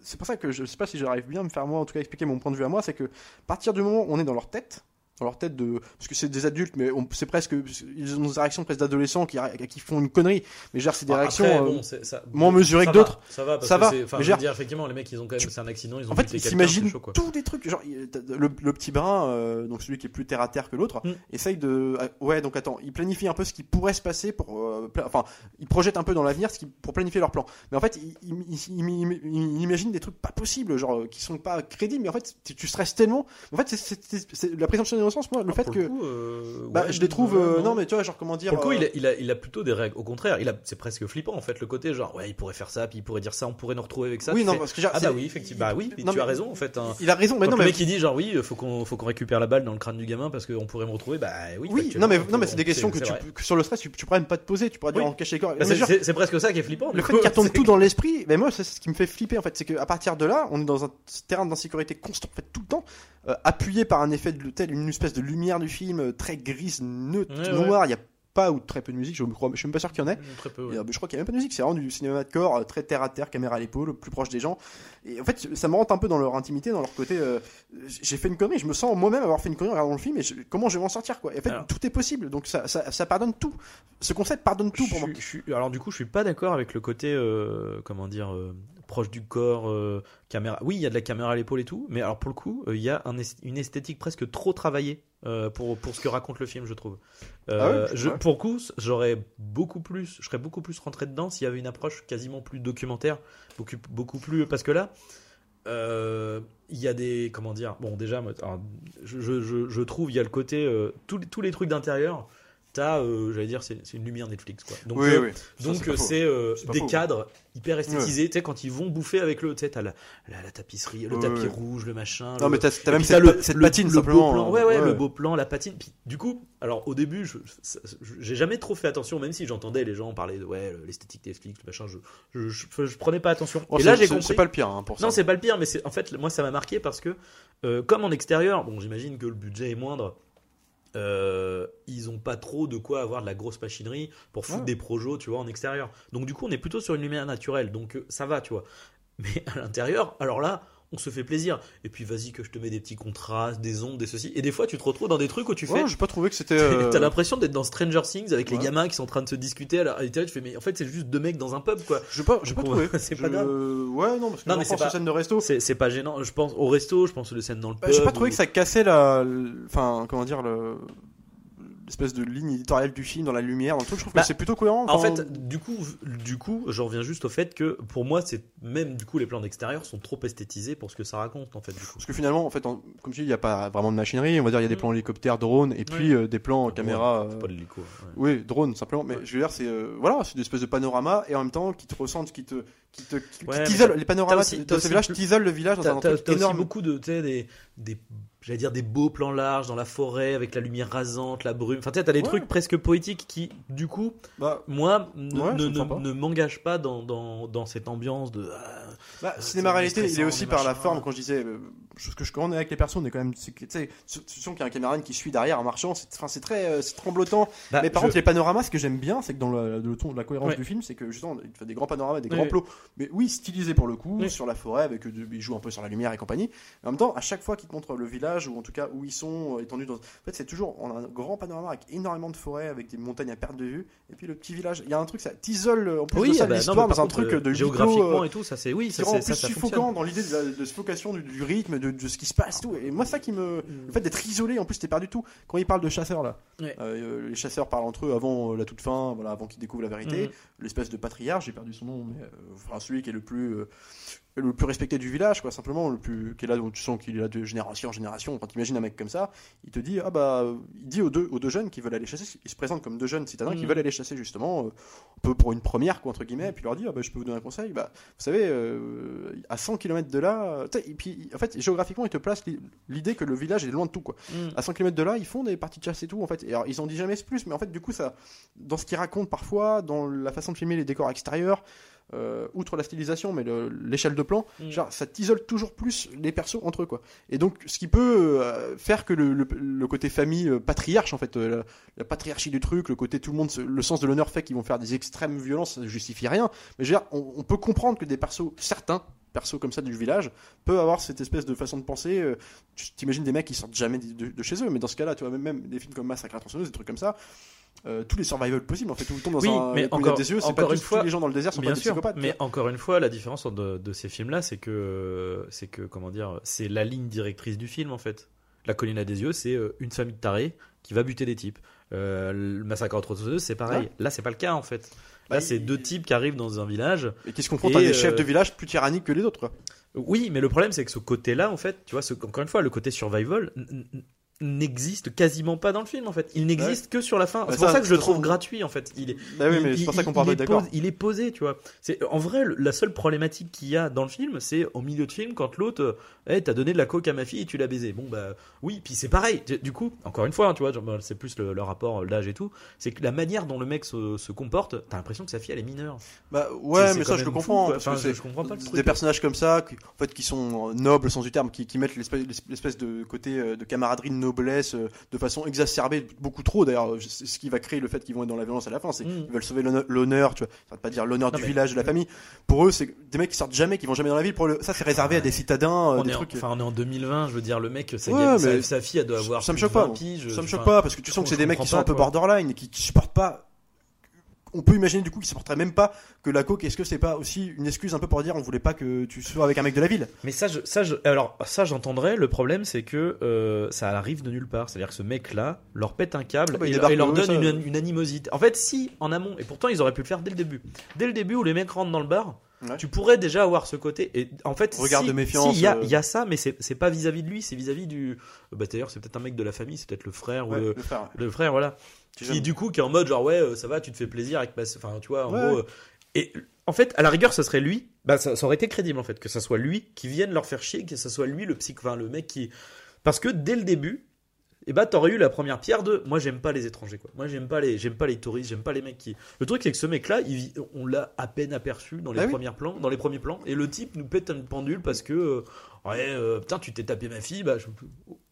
c'est pour ça que je sais pas si j'arrive bien à me faire moi, en tout cas, expliquer mon point de vue à moi, c'est que à partir du moment où on est dans leur tête, dans leur tête de parce que c'est des adultes mais c'est presque ils ont des réactions presque d'adolescents qui, qui font une connerie. Mais genre c'est des Bah, réactions après, euh, bon, ça- moins mesurées ça que d'autres. Ça va parce Ça que va, Enfin dire effectivement les mecs ils ont quand même c'est un accident ils ont en fait ils s'imaginent tous des trucs genre le, le petit brin euh, donc celui qui est plus terre à terre que l'autre Mm. essaye de ah, ouais donc attends il planifie un peu ce qui pourrait se passer pour euh, enfin il projette un peu dans l'avenir ce qui pour planifier leur plan. Mais en fait il, il, il- il- il imagine des trucs pas possibles genre euh, qui sont pas crédibles mais en fait tu, stresses tellement. En fait c'est la présomption d'innocence moi le Ah, fait que le coup, euh, bah, ouais, je les trouve ouais, euh, non mais tu vois genre comment dire Pour le coup, euh, il a, il, a, il a plutôt des règles. Au contraire, il a, c'est presque flippant en fait le côté genre ouais, il pourrait faire ça, puis il pourrait dire ça, on pourrait nous retrouver avec ça. oui non fais, parce que genre, ah bah oui, effectivement. Bah oui, non, tu as mais- raison en fait. hein. il a raison mais Quand non le mais mec il dit genre oui, faut qu'on faut qu'on récupère la balle dans le crâne du gamin parce qu'on pourrait me retrouver. Bah oui. non mais non mais c'est des questions que sur le stress tu, pourrais même pas te poser tu pourrais dire en cacher les corps Bah, c'est, presque ça qui est flippant. Le fait qu'il c'est- tout dans l'esprit, mais moi, c'est ce qui me fait flipper en fait. C'est qu'à partir de là, on est dans un terrain d'insécurité constant, en fait, tout le temps, euh, appuyé par un effet de tel, une espèce de lumière du film euh, très grise, neutre, Ouais, noire. Il y a pas ou très peu de musique, je je suis même pas sûr qu'il y en ait. Très peu. Et, ouais. euh, je crois qu'il y a même pas de musique, c'est vraiment du cinéma de corps, euh, très terre à terre, caméra à l'épaule, plus proche des gens. Et en fait, ça me rentre un peu dans leur intimité, dans leur côté. euh, j'ai fait une connerie, je me sens moi-même avoir fait une connerie en regardant le film, et je- comment je vais m'en sortir quoi. Et en fait, Alors. tout est possible, donc ça, ça, ça pardonne tout. Ce concept pardonne tout pour moi. suis- je suis- alors du coup, je suis pas d'accord avec le côté, euh, comment dire, proche du corps, euh, caméra. Oui, il y a de la caméra à l'épaule et tout, mais alors pour le coup, euh, il y a un une esthétique presque trop travaillée euh, pour pour ce que raconte le film, je trouve. Euh, Ah je-. Pour coup, j'aurais beaucoup plus, je serais beaucoup plus rentré dedans s'il y avait une approche quasiment plus documentaire, beaucoup beaucoup plus, parce que là. euh, il y a des comment dire bon déjà alors, je, je, je, trouve il y a le côté tous, tous les trucs d'intérieur t'as euh, j'allais dire c'est une lumière Netflix quoi donc oui, oui. Ça, donc c'est euh, des faux. cadres hyper esthétisés, tu sais quand ils vont bouffer avec le tu sais t'as la, la, la tapisserie, le Ouais, tapis ouais. rouge, le machin. Non, le- mais t'as même cette, pa- cette patine le simplement. beau plan, hein. ouais, ouais, le beau plan, la patine. Puis, du coup, alors au début, j'ai jamais trop fait attention, même si j'entendais les gens parler de ouais l'esthétique Netflix, le machin, je, je, je, je prenais pas attention. Oh, et là c'est- j'ai compris. C'est pas le pire hein, pour ça. Non, c'est pas le pire, mais en fait moi ça m'a marqué parce que euh, comme en extérieur, bon j'imagine que le budget est moindre. Euh, ils ont pas trop de quoi avoir de la grosse machinerie pour foutre Ouais. des projos, tu vois, en extérieur. Donc du coup, on est plutôt sur une lumière naturelle, donc euh, ça va, tu vois. Mais à l'intérieur, alors là, on se fait plaisir. Et puis vas-y que je te mets des petits contrastes, des ombres, des ceci. Et des fois, tu te retrouves dans des trucs où tu Ouais, fais. j'ai pas trouvé que c'était. T'as euh, l'impression d'être dans Stranger Things avec les Ouais. gamins qui sont en train de se discuter à la-. Tu fais, mais en fait, c'est juste deux mecs dans un pub, quoi. J'ai pas, j'ai pas trouvé. c'est Je- pas grave. Ouais, non, parce que Non, mais c'est pense aux pas- scènes de resto. C'est pas gênant. Je pense au resto, je pense aux scènes dans le Bah, pub. j'ai pas trouvé ou- que ça cassait la. Enfin, comment dire, le. L'espèce de ligne éditoriale du film dans la lumière, dans le truc. Je trouve Bah, que c'est plutôt cohérent. En fait, du coup, du coup, j'en reviens juste au fait que pour moi, c'est même du coup les plans d'extérieur sont trop esthétisés pour ce que ça raconte en fait. Du coup. Parce que finalement, en fait, en- comme tu dis, il n'y a pas vraiment de machinerie. On va dire, il y a des Mm. plans hélicoptères, drones, et puis euh, des plans caméra. C'est euh, pas de l'hélico. ouais. Oui, drone simplement. Mais Ouais. je veux dire, c'est euh, voilà, c'est une espèce de panorama et en même temps qui te ressentent, qui te, qui te, qui, Ouais, qui Les panoramas aussi- de ce village plus- t'isolent le village dans un truc t'as aussi énorme. beaucoup de, des, j'allais dire des beaux plans larges dans la forêt avec la lumière rasante, la brume. Enfin, tu sais, t'as des Ouais. trucs presque poétiques qui, du coup, Bah, moi, ne, Ouais, ne, ne, semble pas. ne m'engagent pas dans, dans, dans cette ambiance de. ah, bah, Euh, cinéma réalité, c'est il est aussi par la forme. Quand je disais, euh, ce que je est avec les personnes, on est quand même, tu sais, tu sens qu'il y a un caméraman qui suit derrière en marchant. C'est, enfin, c'est très, euh, c'est tremblotant. bah, mais par je- contre, les panoramas, ce que j'aime bien, c'est que dans le, le ton, la cohérence Ouais. du film, c'est que justement, il fait des grands panoramas, des grands oui. plots. Mais oui, stylisés pour le coup, Oui. sur la forêt, avec, euh, il joue un peu sur la lumière et compagnie. Mais en même temps, à chaque fois qu'il te montre le village, ou en tout cas où ils sont euh, étendus dans. En fait, c'est toujours, on a un grand panorama avec énormément de forêts, avec des montagnes à perte de vue, et puis le petit village. Il y a un truc, ça t'isole, en plus oui, de ça, ah bah, l'histoire dans un contre, truc de géographiquement et tout, ça c'est oui, ça c'est ça, ça suffocant fonctionne. dans l'idée de la de suffocation du, du rythme, de, de ce qui se passe, tout. Et moi, ça qui me. Le fait d'être isolé, en plus, t'es perdu tout. Quand ils parlent de chasseurs, là, Ouais. euh, les chasseurs parlent entre eux avant euh, la toute fin, voilà, avant qu'ils découvrent la vérité. Mhm. L'espèce de patriarche, j'ai perdu son nom, mais euh, enfin, celui qui est le plus. Le plus respecté du village, quoi, simplement, le plus, qui est là, où tu sens qu'il est là de génération en génération. Quand tu imagines un mec comme ça, il te dit, ah bah, il dit aux deux, aux deux jeunes qui veulent aller chasser, il se présente comme deux jeunes citadins qui Mhm. veulent aller chasser, justement, euh, un peu pour une première, quoi, entre guillemets, et puis il leur dit, ah bah, je peux vous donner un conseil, bah, vous savez, euh, à 100 km de là, et puis, en fait, géographiquement, il te place l'i- l'idée que le village est loin de tout, quoi. Mm. À 100 km de là, ils font des parties de chasse et tout, en fait. Et alors, ils en disent jamais plus, mais en fait, du coup, ça, dans ce qu'ils racontent parfois, dans la façon de filmer les décors extérieurs, euh, outre la stylisation, mais le- l'échelle de plan, Mm. genre, ça t'isole toujours plus les persos entre eux, quoi. Et donc, ce qui peut euh, faire que le, le- le côté famille euh, patriarche, en fait, la, la patriarchie du truc, le côté tout le monde, le sens de l'honneur fait qu'ils vont faire des extrêmes violences, ça ne justifie rien. Mais je veux dire, on, on peut comprendre que des persos, certains persos comme ça du village, peuvent avoir cette espèce de façon de penser. euh, tu t'imagines des mecs qui sortent jamais de, de- de chez eux, mais dans ce cas-là, tu vois, même, même des films comme Massacre à tronçonneuse, des trucs comme ça. Euh, tous les survival possibles en fait où ils tombent dans Oui, un mais le encore- des yeux c'est encore pas une tous, fois- tous les gens dans le désert sont Bien pas sûr, mais encore une fois, la différence de, de ces films-là, c'est que, c'est que, comment dire, c'est la ligne directrice du film en fait. La colline à des yeux, c'est euh, une famille de tarés qui va buter des types. Euh, le massacre à tronçonneuse, c'est pareil. Là, c'est pas le cas en fait. Là, Bah, c'est il- deux types qui arrivent dans un village. et qui se confrontent à des euh, chefs de village plus tyranniques que les autres quoi. Oui, mais le problème, c'est que ce côté-là, en fait, tu vois, ce- encore une fois, le côté survival n'existe quasiment pas dans le film en fait. Il n'existe que sur la fin. Bah, c'est pour ça, que je le trouve gratuit en fait. Il est, bah oui il- mais c'est il- pour ça qu'on il- parle il est d'accord posé- Il est posé, tu vois. C'est en vrai la seule problématique qu'il y a dans le film, c'est au milieu de film quand l'autre, euh, hey, t'as donné de la coke à ma fille et tu l'as baisé. Bon bah oui, puis c'est pareil. Du- coup, encore une fois, hein, tu vois, bah, c'est plus le, le rapport l'âge et tout. C'est que la manière dont le mec se, se comporte, t'as l'impression que sa fille elle est mineure. bah ouais mais ça je le fou, comprends parce que je- comprends pas le truc. des personnages comme ça qui, en fait qui sont nobles au sens du terme qui, qui mettent l'espèce de côté euh, de camaraderie de noblesse euh, de façon exacerbée beaucoup trop d'ailleurs. C'est ce qui va créer le fait qu'ils vont être dans la violence à la fin c'est Mm. ils veulent sauver l'honneur- tu vois. Ça veut pas dire l'honneur du mais- village de la famille. Pour eux c'est des mecs qui sortent jamais qui vont jamais dans la ville. Pour le ça c'est réservé à des citadins euh, on des est, en, trucs enfin, on est en 2020, je veux dire, le mec, sa, Ouais, gamme- sa- mais sa, fille, elle doit avoir ça me choque pas 20 piges, ça me choque pas parce que tu sens que c'est des mecs qui sont un peu borderline qui supportent pas on peut imaginer du coup qu'ils supporteraient même pas que la coke est-ce que c'est pas aussi une excuse un peu pour dire on voulait pas que tu sois avec un mec de la ville? Mais ça, je, ça, je, alors ça, j'entendrais. Le problème, c'est que euh, ça arrive de nulle part. C'est-à-dire que ce mec-là leur pète un câble Ah bah, et, leur donne ça. une, une animosité. En fait, si en amont, et pourtant ils auraient pu le faire dès le début. Dès le début où les mecs rentrent dans le bar, Ouais. tu pourrais déjà avoir ce côté. Et en fait, Regard si- de méfiance, si, il y, a- euh. il y a ça, mais c'est pas vis-à-vis de lui, c'est vis-à-vis du. Bah d'ailleurs, c'est peut-être un mec de la famille, c'est peut-être le frère Ouais, ou le, le frère le frère, voilà. Qui du coup qui est en mode genre ouais, euh, ça va, tu te fais plaisir avec ma. Enfin, tu vois, en Ouais. gros. euh, Et en fait, à la rigueur, ce serait lui. Bah, ça, ça aurait été crédible en fait, que ça soit lui qui vienne leur faire chier, que ça soit lui le psy, enfin le mec qui. Parce que dès le début, et bah t'aurais eu la première pierre de. Moi, j'aime pas les étrangers quoi. Moi, j'aime pas les, j'aime pas les touristes, j'aime pas les mecs qui. Le truc c'est que ce mec-là, il- on l'a à peine aperçu dans les Ah oui. premiers plans, dans les premiers plans, et le type nous pète une pendule parce que. Ouais, euh, putain, tu t'es tapé ma fille, bah. Je...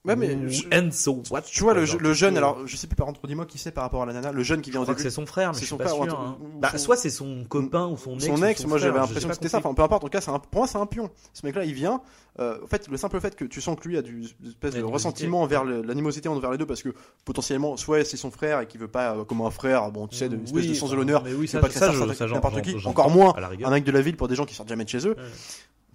Ouais, mais Ou- je- And so what? Tu vois le, Genre, le jeune alors je sais plus par contre dis-moi qui c'est par rapport à la nana le jeune qui vient au début c'est son frère, mais C'est je suis son pas frère, sûr. ou- hein. Bah, son- soit c'est son copain ou son ex. son ex, son moi j'avais l'impression que c'était ça. Enfin, peu importe, en tout cas, un, pour moi, c'est un pion. Ce mec-là, il vient. euh, en fait, le simple fait que tu sens que lui a du espèce de ressentiment envers l'animosité envers les deux, parce que potentiellement, soit c'est son frère et qui veut pas, euh, comme un frère, bon, tu sais, une espèce de sens de l'honneur, mais oui, c'est pas que ça, n'importe qui, encore moins un mec de la ville pour des gens qui sortent jamais de chez eux.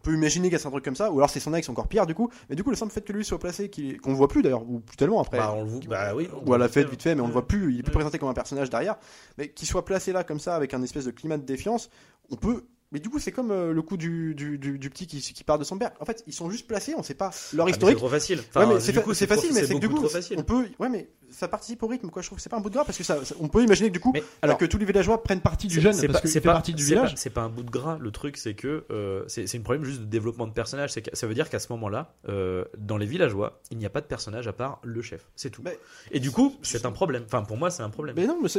On peut imaginer qu'il y a un truc comme ça, ou alors c'est son ex encore pire du coup. Mais du coup, le simple fait que lui soit placé, qu'il- qu'on voit plus d'ailleurs, ou plus tellement après. Bah, on le. Bah oui. ou à la fête vite fait, mais on le voit plus, il est plus présenté comme un personnage derrière, mais qu'il soit placé là comme ça avec un espèce de climat de défiance, on peut. Mais du coup, c'est comme euh, le coup du, du, du, du petit qui, qui part de son père. En fait, ils sont juste placés, on sait pas leur Ah, historique. C'est trop facile. Ouais, Enfin, du c'est fa- facile, mais c'est que du coup, trop facile. on peut. Ouais, mais ça participe au rythme, quoi. Je trouve que c'est pas un bout de gras parce que ça, ça- on peut imaginer que du coup, Mais alors, que tous les villageois prennent partie du jeune c'est parce pas, fait pas partie du village. C'est pas un bout de gras. Le truc, c'est que euh, c'est c'est un problème juste de développement de personnage. C'est que ça veut dire qu'à ce moment-là, euh, dans les villageois, il n'y a pas de personnage à part le chef. C'est tout. Mais- Et du coup, c'est un problème. Enfin, pour moi, c'est un problème. Mais non, mais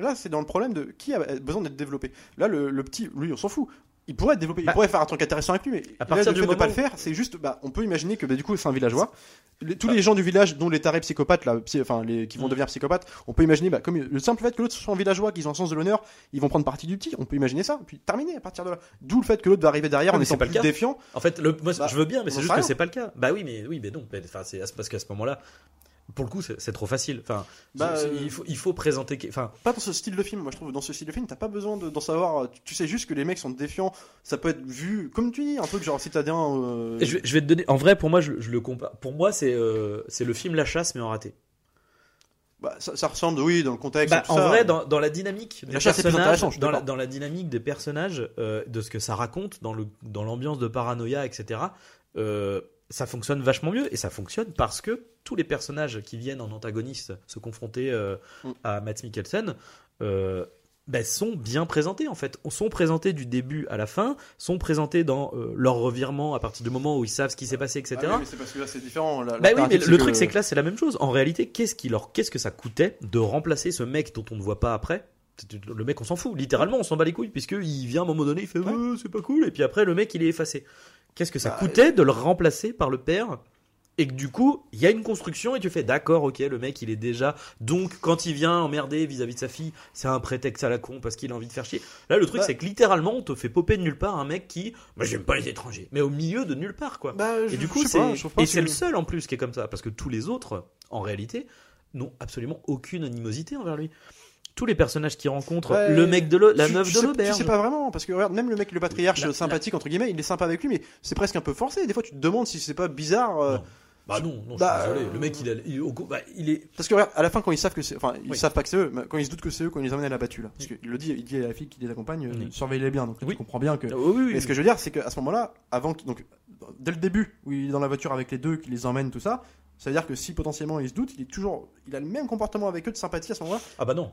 là, c'est dans le problème de qui a besoin d'être développé. Là, le, le petit, lui, on s'en fout. Il pourrait être développé, Bah, il pourrait faire un truc intéressant avec lui, mais à là, partir le du fait de pas moment le faire, c'est juste, bah, on peut imaginer que bah, du coup, c'est un villageois. Les- tous les gens du village, dont les tarés psychopathes, là, psy- enfin, les, qui vont Mm. devenir psychopathes, on peut imaginer, bah, comme le simple fait que l'autre soit un villageois, qu'ils ont un sens de l'honneur, ils vont prendre parti du petit. On peut imaginer ça, puis terminer à partir de là. D'où le fait que l'autre va arriver derrière Ah, en étant pas le cas. défiant. En fait, le, moi, Bah, je veux bien, mais c'est juste que c'est pas le cas. Bah oui, mais oui, mais non. Enfin, c'est parce qu'à ce moment-là, pour le coup, c'est trop facile. Enfin, Bah, euh, il faut, il faut présenter. Enfin, Pas dans ce style de film, moi je trouve. Dans ce style de film, t'as pas besoin de- d'en savoir. Tu, sais juste que les mecs sont défiants. Ça peut être vu, comme tu dis, un truc genre citadin. euh, je, vais- je vais te donner. En vrai, pour moi, je, je le compare. Pour moi, c'est euh, c'est le film La Chasse, mais en raté. bah, ça, ça ressemble, oui, dans le contexte. Bah, tout en ça. vrai, dans, dans la dynamique des La personnages, dans, la, dans la dynamique des personnages, euh, de ce que ça raconte, dans le dans l'ambiance de paranoïa, etc. euh, ça fonctionne vachement mieux et ça fonctionne parce que tous les personnages qui viennent en antagoniste se confronter euh, Mm. à Matt Mikkelsen euh, ben, sont bien présentés en fait. Sont présentés du début à la fin, sont présentés dans euh, leur revirement à partir du moment où ils savent ce qui s'est passé, etc. Ah oui, mais c'est parce que là c'est différent. La- oui, mais l'alternative, le truc c'est que là c'est la même chose. En réalité, qu'est-ce qui leur, qu'est-ce que ça coûtait de remplacer ce mec dont on ne voit pas après? Le mec, on s'en fout. Littéralement, on s'en bat les couilles puisque il vient à un moment donné, il fait Ouais. Euh, c'est pas cool, et puis après le mec il est effacé. Qu'est-ce que ça Bah, coûtait de le remplacer par le père et que du coup, il y a une construction et tu fais d'accord, ok, le mec il est déjà. Donc, quand il vient emmerder vis-à-vis de sa fille, c'est un prétexte à la con parce qu'il a envie de faire chier. Là, le truc Bah. c'est que littéralement, on te fait popper de nulle part un mec qui. Bah, j'aime pas les étrangers. Mais au milieu de nulle part, quoi. Bah, je- Et du coup, c'est et c'est le seul en plus qui est comme ça, parce que tous les autres, en réalité, n'ont absolument aucune animosité envers lui. Tous les personnages qu'il rencontre, Ouais, le mec de l'au- la tu- meuf tu de sais- l'auberge. Tu sais pas vraiment, parce que regarde, même le mec, le patriarche La- la- sympathique, entre guillemets, il est sympa avec lui, mais c'est presque un peu forcé. Des fois, tu te demandes si c'est pas bizarre. euh, Non. Bah non, non, Bah, je suis désolé. euh, Le mec, il, a- il, est au- bah, il est. Parce que regarde, à la fin, quand ils savent que c'est. Enfin, ils Oui. savent pas que c'est eux, mais quand ils se doutent que c'est eux, quand ils les emmènent à la battue, là. Parce qu'il le dit, il dit à la fille qui les accompagne, euh, Oui. surveillez-les bien. Donc, Oui. tu comprends bien que. Oui. Mais ce que je veux dire, c'est qu'à ce moment-là, avant donc dès le début où il est dans la voiture avec les deux, qui les emmène tout ça, ça veut dire que si potentiellement il se doute, il est toujours, il a le même comportement avec eux de sympathie à ce moment-là. Ah bah non.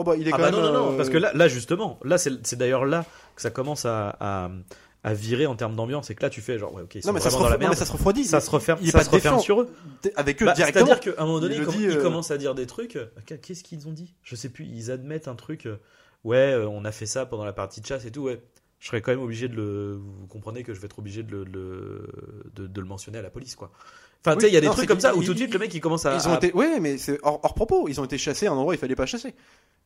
Oh bah il est Ah bah même. non, non, non, euh, parce que là, là justement, là c'est c'est d'ailleurs là que ça commence à, à, à virer en termes d'ambiance. Et que là, tu fais genre, ouais, ok, ils sont non mais ça se, dans la refroidit, non, mais merde. ça se refroidit. Ça se referme, il ça pas se referme défiant. sur eux. avec eux Bah, directement. C'est-à-dire qu'à un moment donné, il ils, dit, euh, commencent à dire des trucs. euh, Qu'est-ce qu'ils ont dit? Je sais plus. Ils admettent un truc. Ouais, on a fait ça pendant la partie de chasse et tout. Ouais. Je serais quand même obligé de le. Vous comprenez que je vais être obligé de le, le- de, de le mentionner à la police, quoi. Enfin, tu sais, il y a des non, trucs comme ça qu'ils- où tout de suite le mec il commence à. Ils ont à- été, ouais, mais c'est hors, hors propos. Ils ont été chassés à un endroit où il fallait pas chasser.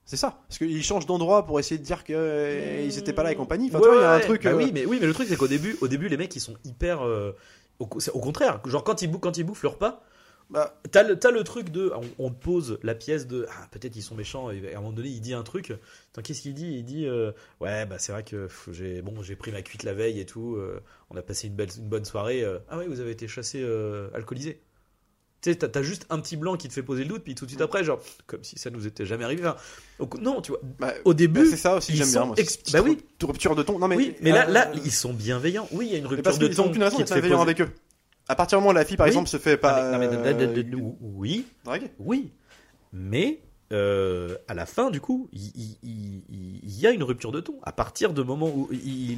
C'est ça. Parce qu'ils changent d'endroit pour essayer de dire que euh, étaient pas là et compagnie. Enfin, Ouais, tu vois, il y a un truc. Bah euh, oui, mais oui, mais le truc c'est qu'au début, au début, les mecs ils sont hyper. euh, au, contraire, genre quand ils bouffent, quand ils bouffent leur repas, bah, T'as le, truc de. On, on te pose la pièce de. Ah, peut-être ils sont méchants, et à un moment donné, il dit un truc. Qu'est-ce qu'il dit? Il dit euh, Ouais, bah c'est vrai que j'ai bon, j'ai pris ma cuite la veille et tout. euh, on a passé une, belle, une bonne soirée. euh, ah ouais, vous avez été chassé alcoolisé. Tu sais, t'as, t'as juste un petit blanc qui te fait poser le doute, puis tout de suite après, genre, comme si ça nous était jamais arrivé. Enfin, coup- non, tu vois. bah, Au bah, début, c'est ça aussi. ils J'aime sont bien. Moi, bah oui. Rupture de ton. Non mais. oui, mais là, là, ils sont bienveillants. Oui, il y a une rupture parce de qu'ils ont ton aucune raison d'être bienveillants avec eux. À partir du moment où la fille, par Oui. exemple, se fait pas. Non, mais- non, mais- euh, oui. Oui, mais euh, à la fin, du coup, il, il- il- il- il y a une rupture de ton. À partir du moment où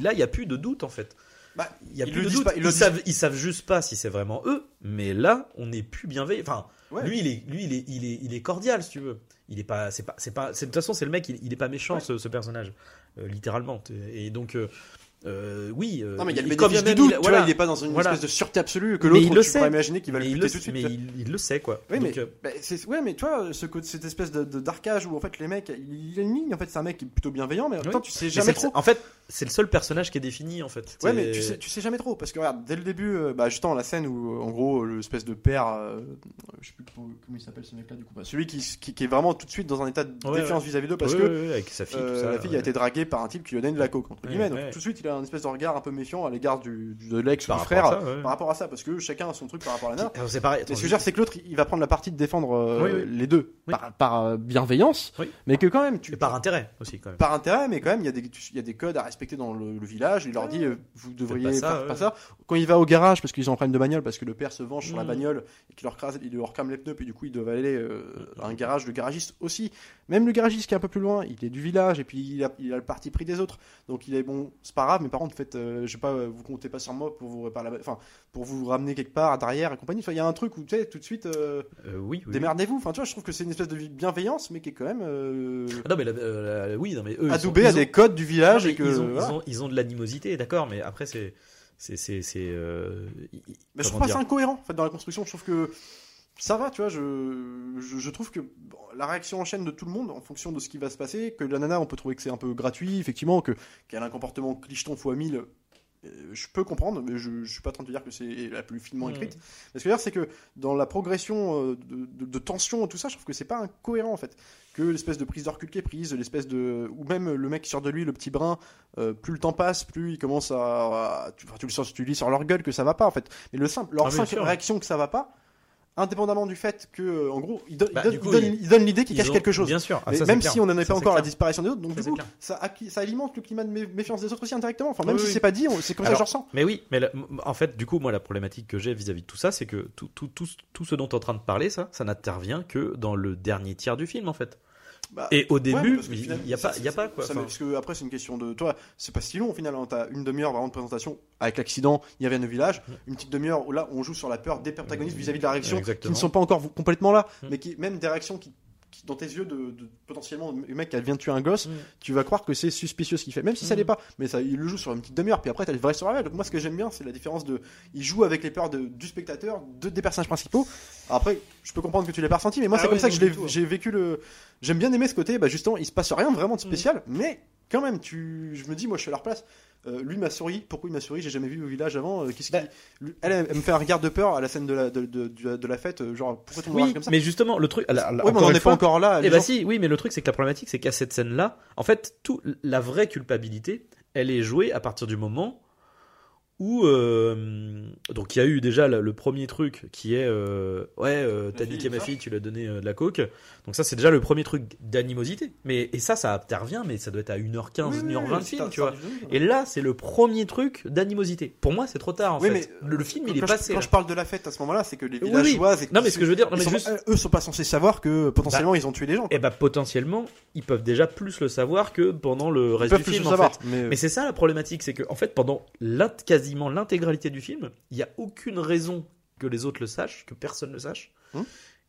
là, il n'y a plus de doute en fait. Bah, Il y a Ils plus le de doute. pas, ils ils, savent, ils savent juste pas si c'est vraiment eux. Mais là, on n'est plus bienveillant. Enfin, Ouais. lui, il est, lui, il est, il est, il est cordial, si tu veux. Il est pas, c'est pas, c'est pas. De toute façon, c'est le mec. Il, il est pas méchant, Ouais. ce, ce personnage, euh, littéralement. Et donc, euh, euh, oui. euh, Non mais il y a le bénéfice du doute. il- Tu voilà. vois, il est pas dans une Voilà. espèce de sûreté absolue que l'autre. Tu sait. imaginer qu'il va mais le buter tout de suite. mais il, il le sait, quoi. Oui, Donc, mais, euh, bah, ouais, mais ce, côté- cette espèce de, darkage où en fait les mecs, il y a une ligne. En fait, c'est un mec qui est plutôt bienveillant, mais en même temps, tu sais mais jamais trop. En fait, c'est le seul personnage qui est défini, en fait. Ouais, mais tu sais, tu sais jamais trop parce que regarde, dès le début, bah justement la scène où, en gros, l'espèce de père, je sais plus comment il s'appelle ce mec-là du coup, bah, celui qui, qui, qui est vraiment tout de suite dans un état de défiance vis-à-vis d'eux parce que la fille a été draguée par un type qui lui donne de la coke entre guillemets, donc tout de suite il a un espèce de regard un peu méfiant à l'égard du, du- de l'ex ou Par rapport frère à ça, ouais. par rapport à ça, parce que chacun a son truc par rapport à la nana. C'est pareil. Et ce attends, que je veux dire, c'est que l'autre, il va prendre la partie de défendre euh, Oui, oui. les deux Oui. par, par, euh, bienveillance, mais que quand même, tu Et par intérêt aussi, quand même. par intérêt, mais quand même, il y, a des, il y a des codes à respecter dans le, le village. Il leur dit, euh, vous devriez pas ça, faire ouais. pas ça. Quand il va au garage, parce qu'ils ont un problème de bagnole, parce que le père se venge sur la Mm. bagnole et qu'il leur, crase, il leur crame les pneus, puis du coup, ils doivent aller euh, à un garage, le garagiste aussi. Même le garagiste qui est un peu plus loin, il est du village et puis il a, il a le parti pris des autres. Donc il est bon, c'est pas grave, mais par contre, faites, euh, je sais pas, euh, vous comptez pas sur moi pour vous réparer la, enfin, pour vous ramener quelque part derrière et compagnie. Enfin, il y a un truc où tu sais, tout de suite, euh, Euh, oui, oui. démerdez-vous. Enfin, tu vois, je trouve que c'est une espèce de bienveillance, mais qui est quand même Ah Non, mais la- la- oui, non, mais eux. ils adoubé sont- à ils ont- des codes du village mais et que ils, ont, voilà. ils, ont, ils ont de l'animosité, d'accord, mais après, c'est. C'est. C'est. c'est, Mais je trouve pas ça incohérent en fait dans la construction. Je trouve que ça va, tu vois. Je, je, je trouve que bon, la réaction en chaîne de tout le monde en fonction de ce qui va se passer, que la nana, on peut trouver que c'est un peu gratuit, effectivement, que qu'elle a un comportement clicheton fois 1000 euh, Je peux comprendre, mais je, je suis pas en train de te dire que c'est la plus finement Mm. écrite. Mais ce que je veux dire, c'est que dans la progression euh, de, de- de tension et tout ça, je trouve que c'est pas incohérent en fait. Que l'espèce de prise de recul qui est prise, l'espèce de. Ou même le mec qui sort de lui, le petit brin, euh, plus le temps passe, plus il commence à. à- tu, enfin, tu le sens, tu lis sur leur gueule que ça va pas en fait. Mais le simple, leur Ah, simple réaction que ça va pas, indépendamment du fait que, euh, en gros, il, donne- Bah, il donne- coup, il donne- ils- il donne l'idée qu'il cache ont- quelque chose. Bien sûr. Ah, ça, même si on n'en est pas encore à la disparition des autres, donc Ça, du coup, ça, alimente le climat de mé- méfiance des autres aussi indirectement. Enfin, même Oui, si oui. c'est pas dit, c'est comme ça que je ressens. Mais oui, mais en fait, du coup, moi, la problématique que j'ai vis-à-vis de tout ça, c'est que tout, tout, tout, tout ce dont tu es en train de parler, ça, ça n'intervient que dans le dernier tiers du film, en fait. Bah, Et au début, il n'y a, pas- il y a pas, quoi. ça, parce que après, c'est une question de. Toi, c'est pas si long au final. hein. T'as une demi-heure vraiment de présentation avec l'accident, ils reviennent au village. Une petite demi-heure où là, on joue sur la peur des protagonistes vis-à-vis de la réaction qui ne sont pas encore complètement là, Mm. mais qui, même des réactions qui, dans tes yeux, de, de- potentiellement, le mec qui vient de tuer un gosse, Mm. tu vas croire que c'est suspicieux ce qu'il fait, même si ça Mm. l'est pas. Mais ça, il le joue sur une petite demi-heure, puis après, t'as le vrai survival. Donc, moi, ce que j'aime bien, c'est la différence de. Il joue avec les peurs de- du spectateur, de, des personnages principaux. Après, je peux comprendre que tu l'as pas ressenti, mais moi, Ah c'est comme ça que tout. j'ai vécu le. J'aime bien aimer ce côté, bah, justement, il se passe rien vraiment de Mm. spécial, mais quand même, tu, je me dis, moi, je suis à leur place. Euh, lui m'a souri. Pourquoi il m'a souri? J'ai jamais vu au village avant. Euh, Qu'est-ce Bah. qui... elle, elle me fait un regard de peur à la scène de la, de, de, de- de la fête. euh, Genre, pourquoi le monde oui, comme ça? mais justement, le truc. la- la- Ouais, mais on encore n'en une est fois- pas encore là. les Eh bah gens- si, oui, mais le truc c'est que la problématique c'est qu'à cette scène-là, en fait, tout, la vraie culpabilité, elle est jouée à partir du moment où euh, donc il y a eu déjà le, le premier truc qui est euh, ouais euh, t'as niqué ma fille tu lui as donné euh, de la coke donc ça c'est déjà le premier truc d'animosité mais et ça ça intervient mais ça doit être à 1h15 Oui, oui, 1h20 oui, de c'est film tu vois et là c'est le premier truc d'animosité pour moi c'est trop tard en Oui, fait mais, le, le film il est quand passé Je, quand là. je parle de la fête à ce moment-là, c'est que les Oui, villageois. non mais ce que je veux dire non ils mais sont- juste euh, eux sont pas censés savoir que potentiellement ils ont tué des gens. et bah potentiellement ils peuvent déjà plus le savoir que pendant le reste du film en savoir. fait. Mais, Mais c'est ça la problématique, c'est que en fait pendant l'int- quasiment l'intégralité du film, il n'y a aucune raison que les autres le sachent, que personne le sache. Hmm.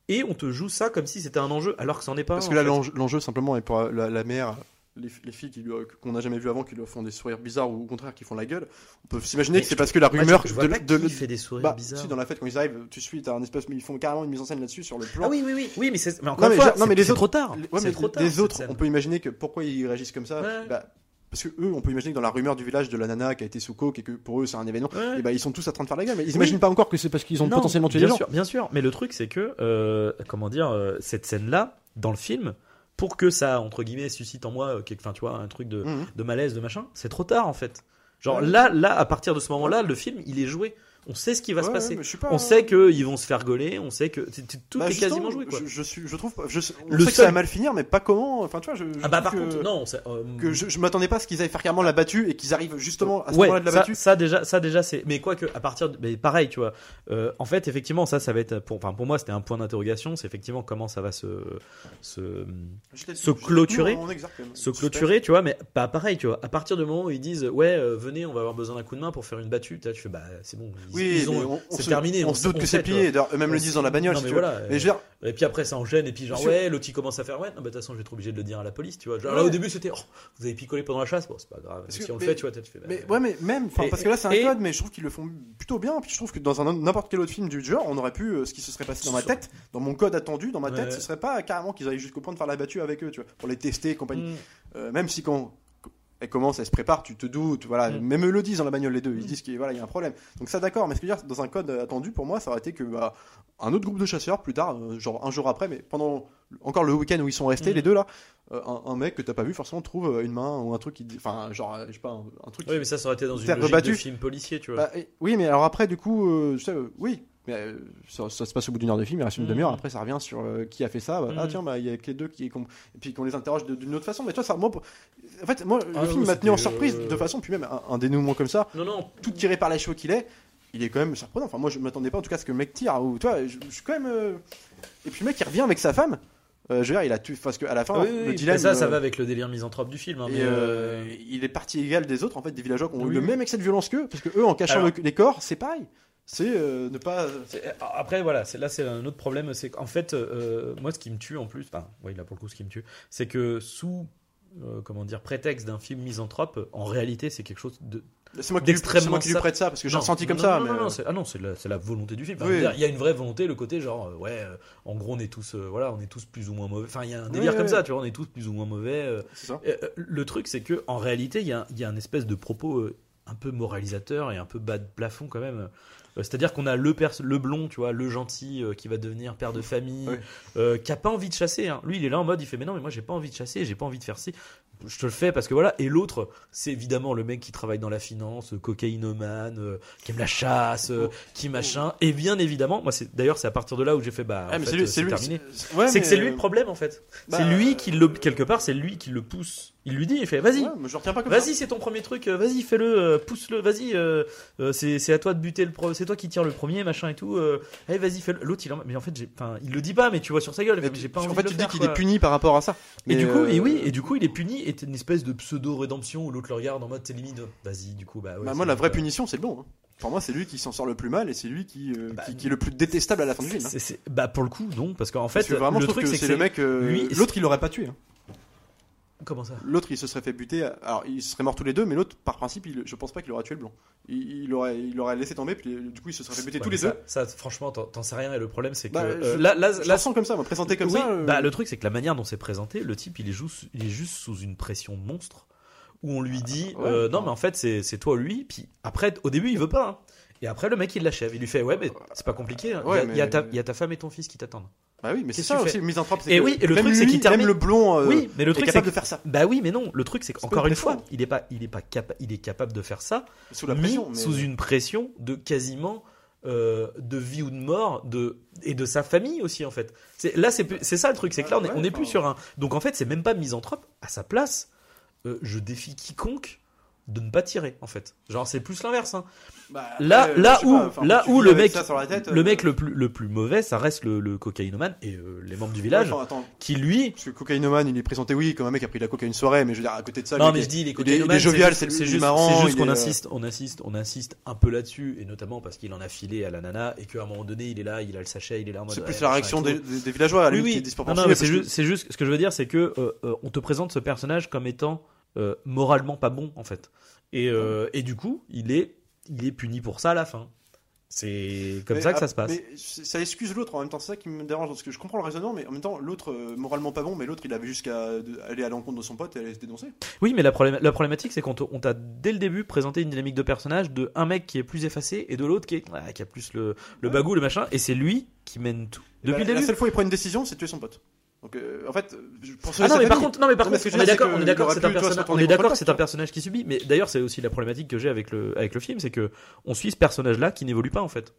Et on te joue ça comme si c'était un enjeu, alors que c'en est pas. parce que là, l'enjeu simplement est pour la, la mère. Les, les filles qu'on n'a jamais vu avant qui lui font des sourires bizarres ou au contraire qui font la gueule, on peut s'imaginer que c'est parce que la rumeur je, je vois de, de- qui fait des sourires bah, bizarres. si dans la fête quand ils arrivent, tu suis, t'as un espèce, mais ils font carrément une mise en scène là-dessus sur le plan. Ah oui oui oui oui mais mais encore Non, mais une fois, non, mais c'est- les c'est autres- trop tard. Les- ouais, c'est mais trop tard. les cette autres, on peut imaginer que pourquoi ils réagissent comme ça. Ouais. bah, parce que eux, on peut imaginer que dans la rumeur du village de la nana qui a été sous coke et que pour eux c'est un événement, Ouais. et bah ils sont tous en train de faire la gueule. Mais ils Oui. imaginent pas encore que c'est parce qu'ils ont Non, potentiellement tué des gens. sûr, bien sûr. Mais le truc, c'est que, euh, comment dire, euh, cette scène-là, dans le film, pour que ça, entre guillemets, suscite en moi, euh, enfin, tu vois, un truc de, Mhm. de malaise, de machin, c'est trop tard, en fait. Genre, Ouais. là, là, à partir de ce moment-là, le film, il est joué. On sait ce qui va se passer. pas- On sait qu'ils vont se faire gauler, on sait que tout Bah, est quasiment joué, quoi. Je, je suis, je trouve, je, on Le sait que ça seul- va mal finir, mais pas comment. Enfin, tu vois, je, je Ah bah par que, contre, non, c'est, euh, que je, je m'attendais pas à ce qu'ils aillent faire carrément la battue et qu'ils arrivent justement à ce ouais, moment-là de la ça, battue. ça déjà, ça déjà c'est. Mais quoi que à partir, de... mais pareil, tu vois. euh, en fait, effectivement, ça, ça va être pour, enfin pour moi, c'était un point d'interrogation. C'est effectivement comment ça va se, se, se clôturer, se clôturer, tu vois. Mais pas pareil, tu vois. À partir du moment où ils disent, ouais, euh, venez, on va avoir besoin d'un coup de main pour faire une battue, tu fais, bah c'est bon. Ils, Oui, ils ont, mais on, on c'est terminé. On, se doute on que c'est plié. D'ailleurs, eux-mêmes le disent dans la bagnole. Non, si mais tu veux. voilà, Mais je veux dire, Et puis après, ça enchaîne, et puis genre, ouais, l'autre il commence à faire, ouais, non, bah, de toute façon, je vais être obligé de le dire à la police, tu vois. Genre, là, au début, c'était, oh, vous avez picolé pendant la chasse, bon, c'est pas grave. Parce si que- on le fait, tu vois, tu fais, bah, Mais ouais, mais même, Et- parce que là c'est un et- code, mais je trouve qu'ils le font plutôt bien. Puis je trouve que dans un n'importe quel autre film du genre, on aurait pu euh, ce qui se serait passé dans ma tête, dans mon code attendu, dans ma tête, ce serait pas carrément qu'ils aillent jusqu'au point de faire la battue avec eux, tu vois, pour les tester et compagnie. Mm. Euh, même si quand elle commence, elle se prépare, tu te doutes, voilà. Mm. Même eux le disent dans la bagnole les deux, ils disent qu'il voilà, il y a un problème. Donc ça d'accord, mais ce que je veux dire, dans un code attendu, pour moi, ça aurait été que bah, un autre groupe de chasseurs plus tard, euh, genre un jour après, mais pendant encore le week-end où ils sont restés, Mhm. les deux là, euh, un, un mec que t'as pas vu forcément trouve euh, une main ou un truc qui, dit- enfin genre, euh, je sais pas, un, un truc. Oui, mais ça, ça aurait été dans une logique de rebattue. film policier, tu vois. Bah, et- oui, mais alors après, du coup, euh, je sais, euh, oui. Mais euh, ça, ça se passe au bout d'une heure de film, il reste une Mhm. demi-heure. Après, ça revient sur euh, qui a fait ça. Bah, Ah Mhm. tiens, bah il y a que les deux qui, et puis qu'on les interroge d'une autre façon. Mais toi, ça, moi, en fait, moi, Ah le non, film m'a tenu en surprise euh, de façon, puis même un, un dénouement comme ça, Non, non, tout tiré par les cheveux qu'il est, il est quand même surprenant. Enfin, moi, je m'attendais pas en tout cas à ce que le mec tire. Ou toi, je, je suis quand même. euh, Et puis le mec, il revient avec sa femme. Euh, je veux dire, il a tué parce qu'à la fin, Ah oui, le oui, dilemme. ça, ça va avec le délire misanthrope du film. hein, mais, euh, euh, il est parti égal des autres en fait des villageois qui ont eu le même excès de violence qu'eux parce que eux en cachant Alors- le- les corps c'est pareil c'est euh, ne pas c'est- Après, voilà, là, c'est un autre problème. C'est qu'en fait, euh, moi, ce qui me tue en plus, enfin, oui, là, pour le coup, ce qui me tue, c'est que sous. euh, comment dire, prétexte d'un film misanthrope, en réalité, c'est quelque chose de. c'est moi qui lui, moi qui lui prête ça parce que j'ai ressenti comme non, ça Non, mais non, non, euh, ah non, c'est la, la volonté du film. Enfin, Oui. je veux dire, Il y a une vraie volonté, le côté genre, euh, ouais, euh, en gros, on est tous, euh, voilà, on est tous plus ou moins mauvais. Enfin, il y a un délire Oui, comme oui. ça, tu vois, on est tous plus ou moins mauvais. euh, ça Euh, euh, le truc, c'est que en réalité, il y a, il y a un espèce de propos euh, un peu moralisateur et un peu bas de plafond quand même. Euh, C'est-à-dire qu'on a le, pers- le blond, tu vois, le gentil euh, qui va devenir père de famille, euh, qui a pas envie de chasser. hein. Lui, il est là en mode, il fait mais non, mais moi j'ai pas envie de chasser, j'ai pas envie de faire ci. Je te le fais parce que voilà. Et l'autre, c'est évidemment le mec qui travaille dans la finance, cocaïnomane, euh, qui aime la chasse, euh, qui machin. Et bien évidemment, moi c'est d'ailleurs c'est à partir de là où j'ai fait bah, Ah, c'est terminé. c'est- ouais, que c'est lui le problème en fait. bah, c'est lui qui le quelque part, c'est lui qui le pousse. Il lui dit, il fait vas-y, ouais, Vas-y, c'est ton premier truc. euh, Vas-y, fais-le, euh, pousse-le. Vas-y, euh, euh, c'est c'est à toi de buter le. Pro... C'est toi qui tire le premier, machin et tout. allez, vas-y, fais-le. L'autre, il en... mais en fait, il le dit pas, mais tu vois sur sa gueule. fait, j'ai pas en envie fait de tu le dis qu'il est puni par rapport à ça Et du coup, et oui, et du coup, il est puni. Et une espèce de pseudo rédemption où l'autre le regarde en mode, t'es limite. Vas-y, du coup, bah. Ouais, bah, c'est moi la vraie punition c'est le bon hein. pour moi c'est lui qui s'en sort le plus mal et c'est lui qui, euh, Bah, qui, qui est le plus détestable à la fin du film hein. C'est- c'est- Bah pour le coup, non, parce qu'en fait, Parce que vraiment le truc que c'est c'est le mec euh, lui- l'autre il l'aurait pas tué hein. Comment ça? L'autre, il se serait fait buter. Alors, ils seraient morts tous les deux, mais l'autre, par principe, il- je pense pas qu'il aurait tué le blond. Il, il aurait, il aurait laissé tomber, puis du coup, il se serait fait buter Ouais, tous les ça, deux. Ça, franchement, t'en sais rien. Et le problème, c'est que Bah, euh, je- là, là, Je là, le sens comme ça, présenté comme oui, ça. euh, bah, le truc, c'est que la manière dont c'est présenté, le type, il est juste, il est juste sous une pression monstre où on lui dit Ah, ouais, euh, non, mais en fait, c'est toi lui. Puis après, au début, il veut pas. hein. Et après, le mec, il l'achève. Il lui fait ouais, mais c'est pas compliqué. hein. Ouais, il, y a, il y a mais- ta, il y a ta femme et ton fils qui t'attendent. Bah oui, mais c'est ça aussi, fais mise en propre. Et oui, et le truc, c'est qu'il termine- Même le blond. euh, oui, mais le est truc, c'est capable que- de faire ça. bah oui, mais non. Le truc, c'est qu'encore une fois, il est pas, il est pas capable, il est capable de faire ça Sous la pression. mais- sous une pression de quasiment euh, de vie ou de mort de et de sa famille aussi en fait. C'est là c'est ça le truc, c'est que là on est, on est plus sur un donc en fait c'est même pas misanthrope à sa place. euh, je défie quiconque de ne pas tirer en fait. Genre c'est plus l'inverse. hein. Bah, Là sais où enfin, là le mec la tête, le euh, mec le plus le plus mauvais ça reste le, le cocaïnomane et euh, les membres du village Attends, attends, qui lui parce que cocaïnomane, il est présenté, oui, comme un mec qui a pris de la coca une soirée, mais je veux dire, à côté de ça, non lui, mais je dis les cocaïnomanes jovial, c'est c'est juste, lui, c'est marrant. juste qu'on euh, insiste on insiste on insiste un peu là-dessus et notamment parce qu'il en a filé à la nana et qu'à un moment donné il est là il a le sachet il est là en mode C'est ouais, plus la réaction des, villageois, à oui, lui, qui est oui. Mais c'est juste, c'est juste ce que je veux dire, c'est que euh, euh, on te présente ce personnage comme étant euh, moralement pas bon en fait, et, euh, et du coup il est il est puni pour ça à la fin. C'est comme Mais ça que ça ap- se passe. Mais ça excuse l'autre en même temps, c'est ça qui me dérange parce que je comprends le raisonnement, mais en même temps, l'autre euh, moralement pas bon, mais l'autre il avait jusqu'à aller à l'encontre de son pote et aller se dénoncer. Oui, mais la, problém- la problématique c'est qu'on t'a dès le début présenté une dynamique de personnage de un mec qui est plus effacé et de l'autre qui est qui a plus le le Ouais. bagou le machin et c'est lui qui mène tout depuis bah, le La début. seule fois il prend une décision, c'est tuer son pote. Donc euh, en fait, pour Ah non mais par contre non mais par contre que on est d'accord on que est d'accord c'est un personnage on est d'accord le c'est un personnage qui subit mais d'ailleurs c'est aussi la problématique que j'ai avec le avec le film c'est que on suit ce personnage là qui n'évolue pas en fait.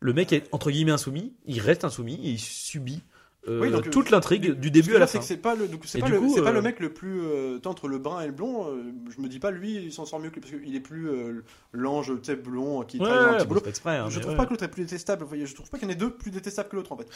Le mec est entre guillemets insoumis il reste insoumis et il subit euh, Oui, donc, toute euh, l'intrigue du début à la fin c'est pas le, c'est pas, le, coup, c'est pas euh, le mec le plus entre le brun et le blond. je me dis pas lui, il s'en sort mieux que lui parce qu'il est plus l'ange, blond qui ouais, travaille dans un petit boulot. exprès hein, je trouve ouais. pas que l'autre est plus détestable. Je trouve pas qu'il y en ait deux plus détestables que l'autre en fait.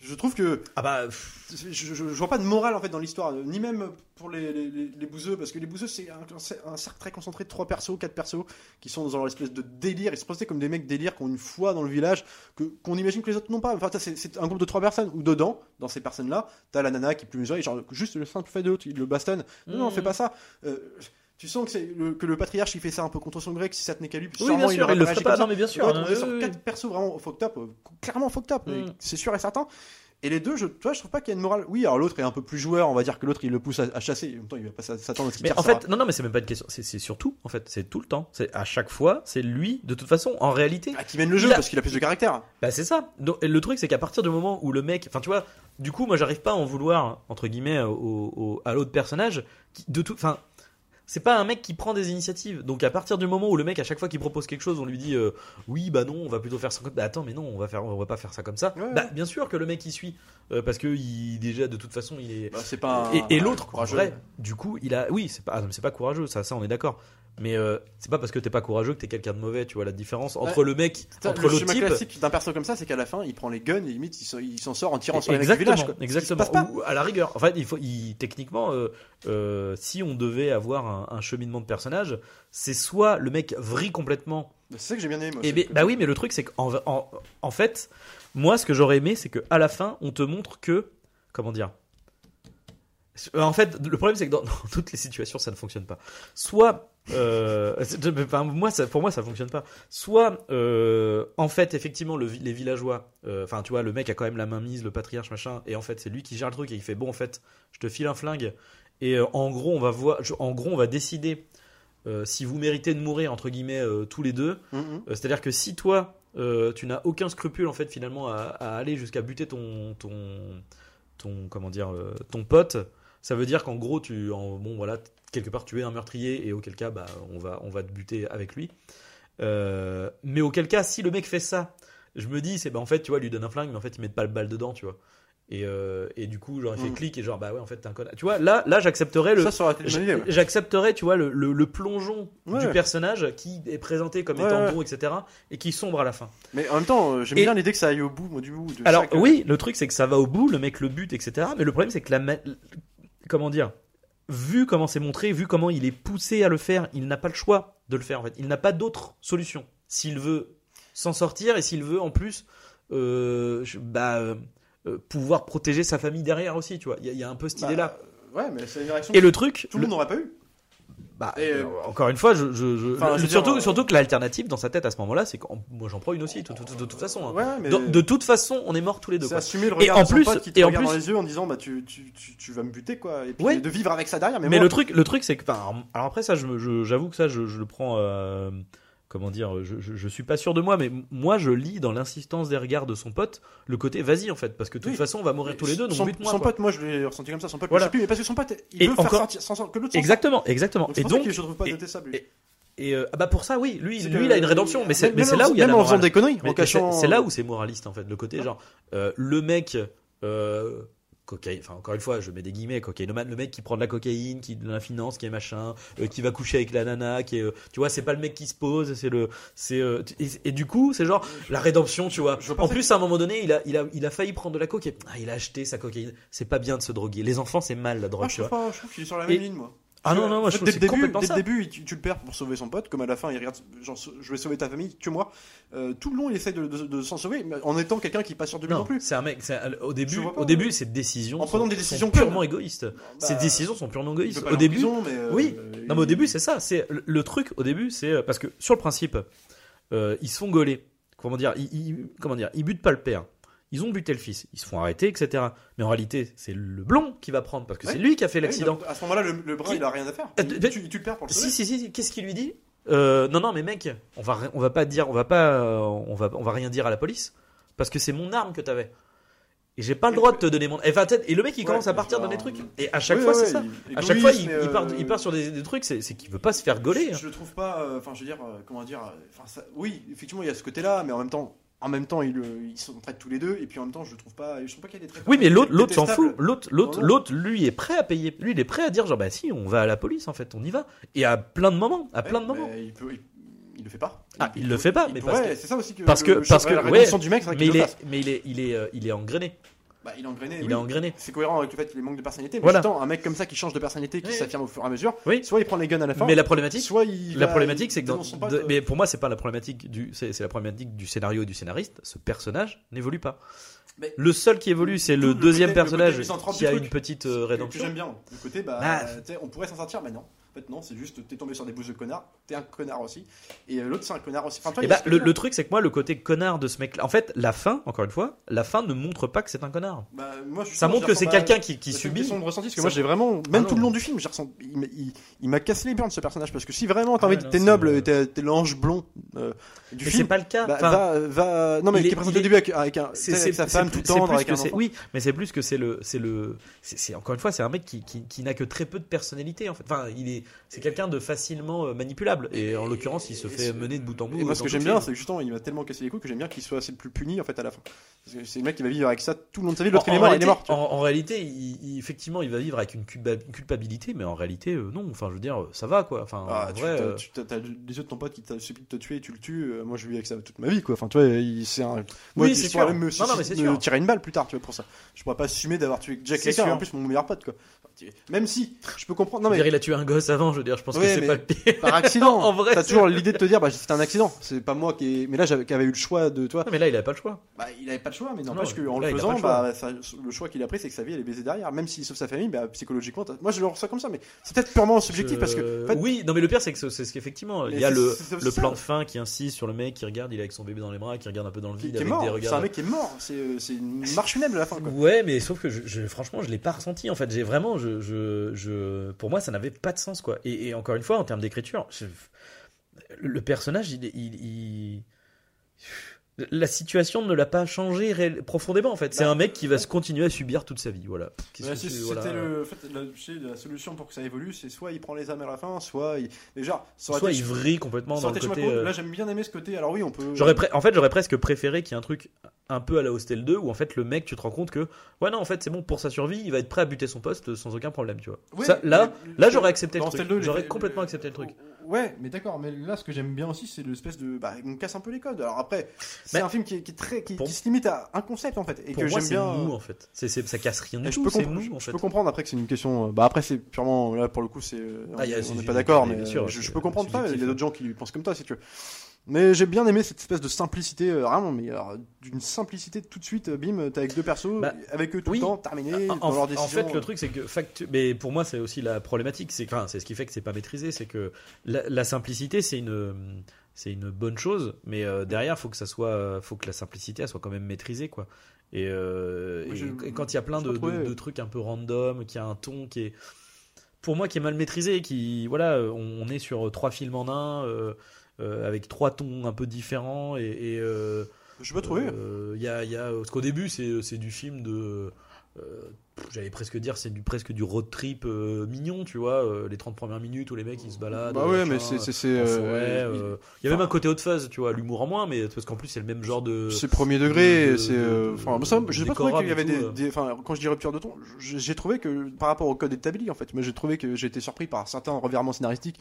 Je trouve que ah bah je, je, je vois pas de morale en fait dans l'histoire, ni même pour les, les, les, les bouseux, parce que les bouseux c'est un, un cercle très concentré de trois persos, quatre persos qui sont dans leur espèce de délire. Ils se présentent comme des mecs délire qui ont une foi dans le village que qu'on imagine que les autres n'ont pas. Enfin, c'est c'est un groupe de trois personnes ou dedans, dans ces personnes-là, t'as la nana qui est plus mesurée, genre juste le simple fait de l'autre, il le bastonne. Non, non, Mhm. fais pas ça. Euh, tu sens que, c'est le, que le patriarche il fait ça un peu contre son gré, que si ça tenait qu'à lui, oui sûrement, bien il sûr il le ferait pas non mais bien sûr on est sur oui, oui. quatre persos vraiment fucked up, clairement fucked up, mais Mm. c'est sûr et certain. Et les deux, je, toi, je trouve pas qu'il y a une morale. Oui, alors l'autre est un peu plus joueur, on va dire que l'autre il le pousse à, à chasser. En même temps, il va pas s'attendre à ce qu'il Mais en fait, non, non, mais c'est même pas une question. C'est surtout, en fait, c'est tout le temps. C'est à chaque fois, c'est lui. De toute façon, en réalité, Ah, qui mène le jeu a- parce qu'il a plus de caractère. Bah c'est ça. Donc, le truc c'est qu'à partir du moment où le mec, enfin tu vois, du coup moi j'arrive pas à en vouloir entre guillemets au, au- à l'autre personnage qui de tout, enfin c'est pas un mec qui prend des initiatives. Donc à partir du moment où le mec à chaque fois qu'il propose quelque chose, on lui dit euh, oui bah non on va plutôt faire ça comme bah attends mais non on va faire on va pas faire ça comme ça. Ouais, Bah ouais. bien sûr que le mec il suit euh, parce que il déjà de toute façon il est Bah, c'est pas. un- et, l'autre, courageux. vrai, du coup, il a. Oui, c'est pas, ah, non, mais c'est pas courageux, ça, ça, on est d'accord. Mais euh, c'est pas parce que t'es pas courageux que t'es quelqu'un de mauvais, tu vois la différence entre Ouais. le mec, entre le schéma type. classique d'un perso comme ça, c'est qu'à la fin, il prend les guns et limite il s'en- sort en tirant sur les mecs du Exactement, village. quoi. passe pas. Ou à la rigueur. En fait, il faut, il, techniquement, euh, euh, si on devait avoir un, un cheminement de personnage, c'est soit le mec vrille complètement. Bah, C'est ça que j'ai bien aimé. moi, Et ben- bah oui, mais le truc c'est qu'en en, en fait, moi, ce que j'aurais aimé, c'est que à la fin, on te montre que, comment dire. Euh, En fait, le problème c'est que dans, dans toutes les situations, ça ne fonctionne pas. Soit, euh, moi, ça, pour moi, ça fonctionne pas. Soit, euh, en fait, effectivement, le, les villageois, euh, enfin, tu vois, le mec a quand même la main mise, le patriarche machin, et en fait, c'est lui qui gère le truc et il fait bon, en fait, je te file un flingue et euh, en gros, on va voir, je- en gros, on va décider si vous méritez de mourir entre guillemets tous les deux. Mhm. Euh, C'est-à-dire que si toi, tu n'as aucun scrupule en fait finalement à, à aller jusqu'à buter ton, ton, ton, comment dire, ton pote, ça veut dire qu'en gros, tu, en, bon voilà, quelque part tu es un meurtrier et auquel cas, bah, on va, on va te buter avec lui. Euh, mais auquel cas, si le mec fait ça, je me dis, c'est bah en fait, tu vois, il lui donne un flingue, mais en fait, il met pas le balle dedans, tu vois. Et, euh, et du coup, genre, il fait Mm. clic et genre, bah ouais, en fait, t'es un connard. Tu vois, là, là, j'accepterais le. J'accepterais, tu vois, le, le, le plongeon Ouais. du personnage qui est présenté comme Ouais, étant ouais. bon, etc., et qui sombre à la fin. Mais en même temps, euh, j'aime Et- bien l'idée que ça aille au bout, moi, du bout. De Alors chaque- oui, le truc c'est que ça va au bout, le mec le bute, etc. Mais le problème c'est que la, ma- comment dire, vu comment c'est montré, vu comment il est poussé à le faire, il n'a pas le choix de le faire. En fait, il n'a pas d'autre solution s'il veut s'en sortir et s'il veut en plus, euh, bah, euh, pouvoir protéger sa famille derrière aussi. Tu vois, il y, a- il y a un peu cette Bah, idée-là. Ouais, mais c'est une réaction Et que le truc, tout le monde n'aurait pas eu. Bah, Et, euh, euh, encore une fois, je, je, je- Enfin, surtout, dire, surtout que l'alternative dans sa tête à ce moment-là, c'est que moi j'en prends une aussi, de, toute façon. hein. Ouais, mais. De, de toute façon, on est morts tous les deux. Quoi. le Et en plus- qui te et en plus- dans les yeux en disant bah tu, tu, tu, tu vas me buter quoi et puis Ouais. de vivre avec ça derrière mais, Mais moi, le truc, le truc, c'est que, alors après ça, j'avoue que ça, je, je le prends, euh, comment dire, je, je, je suis pas sûr de moi, mais moi, je lis dans l'insistance des regards de son pote le côté vas-y en fait, parce que de toute Oui. façon, on va mourir tous les deux, donc son, son pote moi je l'ai ressenti comme ça son pote Voilà. je sais plus mais parce que son pote il Et veut faire encore- sortir sans que l'autre Exactement, exactement. Donc, Et donc, que je trouve pas et- ça lui. et- et euh, ah bah pour ça, oui, lui, lui, il a une rédemption, mais c'est, là où il y a même la en faisant des conneries en cachant c'est, là où c'est moraliste en fait, le côté Ouais. genre euh, le mec euh, cocaïne, enfin encore une fois, je mets des guillemets, cocaïnomane, le mec qui prend de la cocaïne, qui de la finance, qui est machin, euh, qui va coucher avec la nana, qui est, euh, tu vois, c'est pas le mec qui se pose, c'est le, c'est euh, et, et du coup, c'est genre la rédemption, tu vois. je en plus, à un moment donné, il a, il a, il a failli prendre de la et, ah, il a acheté sa cocaïne. C'est pas bien de se droguer. Les enfants, c'est mal la drogue, Ah, je tu vois. pas je trouve qu'il est sur la Et- même ligne moi Ah non, non, moi je dès le début, dès le début, tu, tu le perds pour sauver son pote, comme à la fin, il regarde, genre, je vais sauver ta famille, que moi. Euh, tout le long, il essaie de, de- de s'en sauver, mais en étant quelqu'un qui est pas sûr de lui non, Non, plus. c'est un mec. au début, pas, au début, ses décisions En prenant sont- des sont décisions purement égoïstes. Bah, Ses décisions sont purement égoïstes. Au début, prison, mais, euh, oui. euh, non mais au début c'est ça. C'est le, le truc au début, c'est euh, parce que sur le principe, ils se font gauler. Comment dire ils, ils- Comment dire Ils butent pas le père. Ils ont buté le fils. Ils se font arrêter, etc. Mais en réalité, c'est le blond qui va prendre parce que Ouais. c'est lui qui a fait Oui, l'accident. à ce moment-là, le, le brun, Qui- il a rien à faire. Euh, Il- tu, tu le perds pour le Si si si. si. Qu'est-ce qu'il lui dit? Euh, Non non mais mec, on va on va pas dire, on va pas, euh, on va on va rien dire à la police parce que c'est mon arme que t'avais. Et j'ai pas le droit de te donner mon. Peut-être- et le mec il Ouais, commence à partir genre- dans des trucs. Et à chaque Oui, fois c'est ça. il À chaque fois, il, part, il part sur des, des trucs, c'est qu'il veut pas se faire gauler. hein. Je le trouve pas. Enfin, je veux dire, comment dire. ça- oui, effectivement, il y a ce côté-là, mais en même temps, en même temps, ils ils s'entraident tous les deux, et puis en même temps, je trouve pas. Je trouve pas qu'il y ait des traits. Oui, mais l'autre, l'autre s'en fout. L'autre, l'autre, l'autre, lui est prêt à payer. Lui, il est prêt à dire genre bah si, on va à la police en fait, on y va. Et à plein de moments, à plein de moments. il, peut, il, il le fait pas. Ah, il le fait pas, il mais pourrait, parce que- c'est ça aussi que. parce que- le- parce que- la ouais, rédemption du mec, c'est vrai Mais il le est, mais il est, il est, euh, il est engrené. Bah, il est engrené. Il oui. est engrené. C'est cohérent avec le fait qu'il manque de personnalité. Mais Voilà. attends, un mec comme ça qui change de personnalité, qui Oui. s'affirme au fur et à mesure, Oui. soit il prend les guns à la fin, Mais la problématique, soit il. la va- problématique, c'est que dans, de- euh, mais pour moi, c'est pas la problématique du, c'est la problématique du scénario et du scénariste. Ce personnage n'évolue pas. Mais- Le seul qui évolue, c'est le le deuxième côté- personnage qui a truc. une petite euh, que rédemption. j'aime bien. Le côté, bah, Bah. on pourrait s'en sortir, mais non. En fait, non, c'est juste t'es tombé sur des bouches de connards, t'es un connard aussi, et euh, l'autre c'est un connard aussi. Enfin, toi, Et a bah, le, truc, c'est que moi, le côté connard de ce mec-là. En fait, la fin, encore une fois, la fin ne montre pas que c'est un connard. Bah, moi, Ça montre que c'est quelqu'un qui, qui Bah, c'est une subit. ressenti parce que moi j'ai vraiment même Ah non. tout le long du film j'ai ressenti il, m'a- il- il m'a cassé les burnes ce personnage parce que si vraiment t'as Ah envie t'es noble t'es l'ange blond euh, du Mais c'est pas le cas. bah, Enfin, va, va non mais il qui est- présenté au début avec, avec, un, c'est avec sa femme c'est tout tendre plus avec un enfant. Oui, mais c'est plus que c'est le, c'est le, c'est c'est- encore une fois, c'est un mec qui, qui, qui n'a que très peu de personnalité en fait. Enfin, il est, c'est quelqu'un de facilement euh, manipulable et en l'occurrence, il se et fait mener de bout en bout. Et moi, dans ce que j'aime bien, film. c'est que justement, il m'a tellement cassé les couilles que j'aime bien qu'il soit assez le plus puni en fait à la fin. Parce que c'est le mec qui va vivre avec ça tout le long de sa vie. L'autre, En- il est en mort, il réalité- est mort. tu En, réalité, il, il- effectivement, il va vivre avec une culpa- une culpabilité, mais en réalité, euh, non. Enfin, je veux dire, ça va quoi. Enfin, Ah, tu euh, t'as les yeux de ton pote qui t'a supplie de te tuer, tu le tues. Euh, Moi, je vis avec ça toute ma vie, quoi. Enfin, tu vois, il- c'est un. Moi, Oui, je c'est sûr. même me, Non, non, mais me tirer une balle plus tard, tu vois, pour ça. Je pourrais pas assumer d'avoir tué Jack Lecter, en plus mon meilleur pote, quoi. Même si, je peux comprendre. Non, mais dire, il a tué un gosse avant. Je veux dire, je pense Ouais, que c'est pas le pire. par accident. En vrai, t'as toujours l'idée de te dire, bah, c'était un accident. C'est pas moi qui. ai- Mais là, j'avais avait eu le choix de toi. Non, mais là, il a pas le choix. Bah, il avait pas le choix, mais n'empêche qu'en le faisant, le choix. bah, ça- le choix qu'il a pris, c'est que sa vie elle est baisée derrière. Même s'il sauve sa famille, bah, psychologiquement, moi je le ressens comme ça, mais c'est peut-être purement subjectif Je- parce que. en fait, oui, non mais le pire c'est que c'est ce qu'effectivement il y a le, le plan de fin qui insiste sur le mec qui regarde, il est avec son bébé dans les bras, qui regarde un peu dans le vide avec mort. des C'est un mec qui est mort. C'est euh, c'est une marche funèbre à la fin, quoi. Ouais, mais sauf que je, je- franchement, je l'ai pas ressenti. En fait, j'ai vraiment, je, je, je- pour moi, ça n'avait pas de sens, quoi. Et, et encore une fois, en termes d'écriture, le personnage, il, il- la situation ne l'a pas changé profondément, en fait. C'est Bah, un mec qui va se continuer à subir toute sa vie, voilà. Tu- le, en fait, la, solution pour que ça évolue, c'est soit il prend les âmes à la fin, soit il. Mais genre, Soit été- il vrille complètement ça dans le côté. Euh, Là, j'aime bien aimer ce côté. Alors oui, on peut. J'aurais en fait, j'aurais presque préféré qu'il y ait un truc un peu à la Hostel 2 où en fait le mec, tu te rends compte que ouais non en fait c'est bon pour sa survie, il va être prêt à buter son poste sans aucun problème, tu vois. Ça, là, mais- là j'aurais accepté le truc. Hostel 2, J'aurais complètement accepté le truc. Ouais, mais d'accord, mais là ce que j'aime bien aussi c'est l'espèce de. Bah, on casse un peu les codes. Alors après, c'est Mais- un film qui est, qui est très. Qui, Pour- qui se limite à un concept en fait. Et Pour que j'aime c'est bien. mou en fait. C'est, c'est- ça casse rien du Et je tout. peux, mou en je fait. peux comprendre après que c'est une question. euh, Bah après c'est purement là pour le coup c'est. euh, Ah, on n'est pas d'accord, mais sûr, euh, je, je peux comprendre ça. Il y a d'autres gens qui pensent comme toi si tu veux. Mais j'ai bien aimé cette espèce de simplicité, euh, vraiment, mais alors, d'une simplicité tout de suite, euh, bim, t'es avec deux persos, Bah, avec eux tout oui. le temps, terminé, En, dans leurs en décisions. fait, le truc, c'est que factu- mais pour moi, c'est aussi la problématique. C'est, enfin, c'est ce qui fait que c'est pas maîtrisé, c'est que la, la simplicité, c'est une, c'est une bonne chose, mais euh, derrière, faut que ça soit, faut que la simplicité, elle soit quand même maîtrisée, quoi. Et, euh, Oui, et- je- et quand il y a plein de, trucs un peu random, qui a un ton qui est, pour moi, qui est mal maîtrisé, qui, voilà, on, on est sur trois films en un. euh, euh, avec trois tons un peu différents et, et, euh, Je peux trouver. euh, Il y a, y a- parce qu'au début, c'est c'est du film de. Euh, J'allais presque dire, c'est du, presque du road trip euh, mignon, tu vois. euh, les 30 premières minutes où les mecs ils se baladent. bah ouais, machin, mais c'est. euh, il- euh, y a même un côté hot fuzz, tu vois, l'humour en moins, mais parce qu'en plus, c'est le même genre de. C'est premier degré, de- c'est. de- euh, Enfin, ça, de je sais pas trouvé qu'il y avait des. tout, des- Enfin, quand je dis rupture de ton, j'ai trouvé que par rapport au code établi, en fait, moi j'ai trouvé que j'ai été surpris par certains revirements scénaristiques,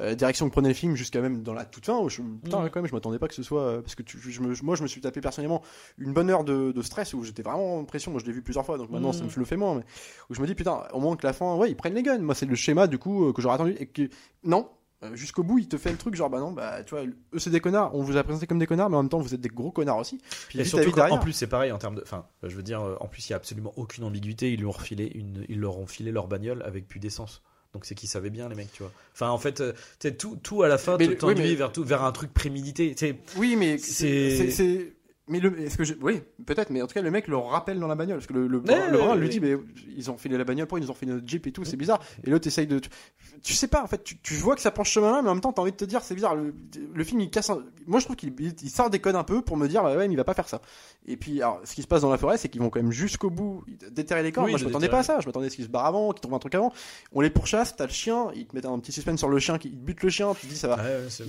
euh, direction que prenait le film jusqu'à même dans la toute fin. Où je, putain, Mm. quand même, je m'attendais pas que ce soit. euh, Parce que tu- je me- moi, je me suis tapé personnellement une bonne heure de, stress où j'étais vraiment en pression. Moi, je l'ai vu plusieurs fois, donc maintenant, Mm. ça me le fait Mais où je me dis, putain, au moins que la fin, ouais, ils prennent les guns. Moi, c'est le schéma, du coup, euh, que j'aurais attendu. Et que. Non, euh, jusqu'au bout, il te fait le truc, genre, bah non, bah, tu vois, eux, c'est des connards, on vous a présenté comme des connards, mais en même temps, vous êtes des gros connards aussi. Puis Et surtout en plus c'est pareil en termes de, enfin, je veux dire, euh, en plus il y a absolument aucune ambiguïté. Ils lui ont refilé une, ils leur ont filé leur bagnole avec plus d'essence. Donc c'est qu'ils savaient bien les mecs, tu vois. Enfin en fait, tout, tout à la fin te oui, mais- vers tout, vers un truc prémédité. Oui, mais c'est- Mais le, est-ce que oui, peut-être, mais en tout cas, le mec le rappelle dans la bagnole. Parce que le, le, Ouais, le brun ouais, lui dit, mais ils ont filé la bagnole pour, ils nous ont filé notre Jeep et tout, c'est bizarre. Et l'autre essaye de. Tu, tu sais pas, en fait, tu, tu vois que ça penche ce chemin-là, mais en même temps, t'as envie de te dire, c'est bizarre. Le, le film, il casse un- Moi, je trouve qu'il il- sort des codes un peu pour me dire, bah ouais, mais il va pas faire ça. Et puis, alors, ce qui se passe dans la forêt, c'est qu'ils vont quand même jusqu'au bout déterrer les corps. Oui, Moi, je m'attendais pas à ça. Je m'attendais à ce qu'ils se barrent avant, qu'ils trouvent un truc avant. On les pourchasse, t'as le chien, ils te mettent un petit suspense sur le chien, ils te butent le chien, tu te dis, ça va.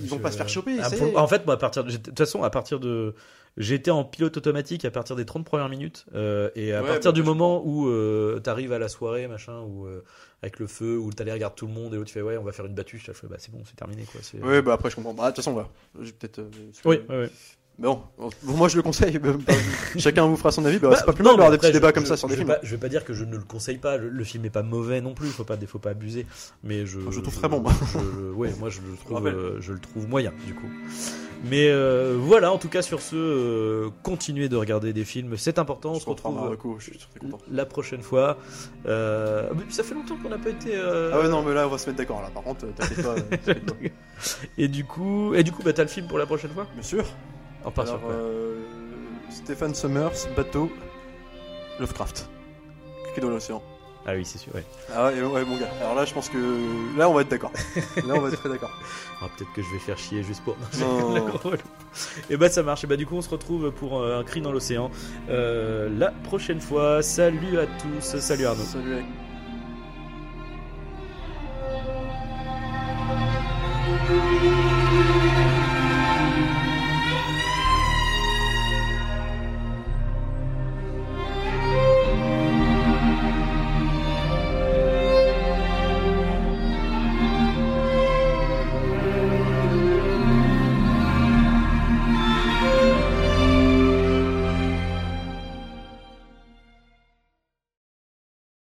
Ils vont pas se faire choper. En fait, moi, à partir de toute façon, à partir de, j'étais en pilote automatique à partir des 30 premières minutes, euh, et à Ouais, partir bah, du je moment où euh, t'arrives à la soirée, machin, ou euh, avec le feu, où t'allais regarder tout le monde, et où tu fais ouais, on va faire une battue, je fais bah c'est bon, c'est terminé quoi. Ouais, bah après, je comprends. Bah, de toute façon, voilà. J'ai peut-être. euh, Oui, ouais, ouais. Mais bon, moi je le conseille. bah, bah, chacun vous fera son avis. Bah, Bah, c'est pas plus non, mal d'avoir des petits débats je- comme je- ça sur des je vais films. Pas, je vais pas dire que je ne le conseille pas. Le, film est pas mauvais non plus. Il faut pas, faut pas abuser. Mais je, Je le trouve très bon, moi. je- ouais, moi je le trouve, euh, je le trouve moyen du coup. Mais euh, voilà, en tout cas sur ce, euh, continuez de regarder des films, c'est important. On se Je retrouve je suis très content. la prochaine fois. Euh, mais ça fait longtemps qu'on n'a pas été. euh, Ah ouais, non, mais là, on va se mettre d'accord, là. Par contre, t'inquiète pas. pas. Et du coup, et du coup, bah, t'as le film pour la prochaine fois? Bien sûr. On part sur Alors, quoi? euh, Stephen Summers, bateau, Lovecraft. Qui est dans l'océan. Ah oui, c'est sûr, ouais. Ah ouais, ouais, mon gars. Alors là, je pense que. Là, on va être d'accord. Là, on va être très d'accord. Ah, peut-être que je vais faire chier juste pour. Et eh bah, ben, ça marche. Et bah, du coup, on se retrouve pour euh, un cri dans l'océan euh, la prochaine fois. Salut à tous. Salut Arnaud. Salut.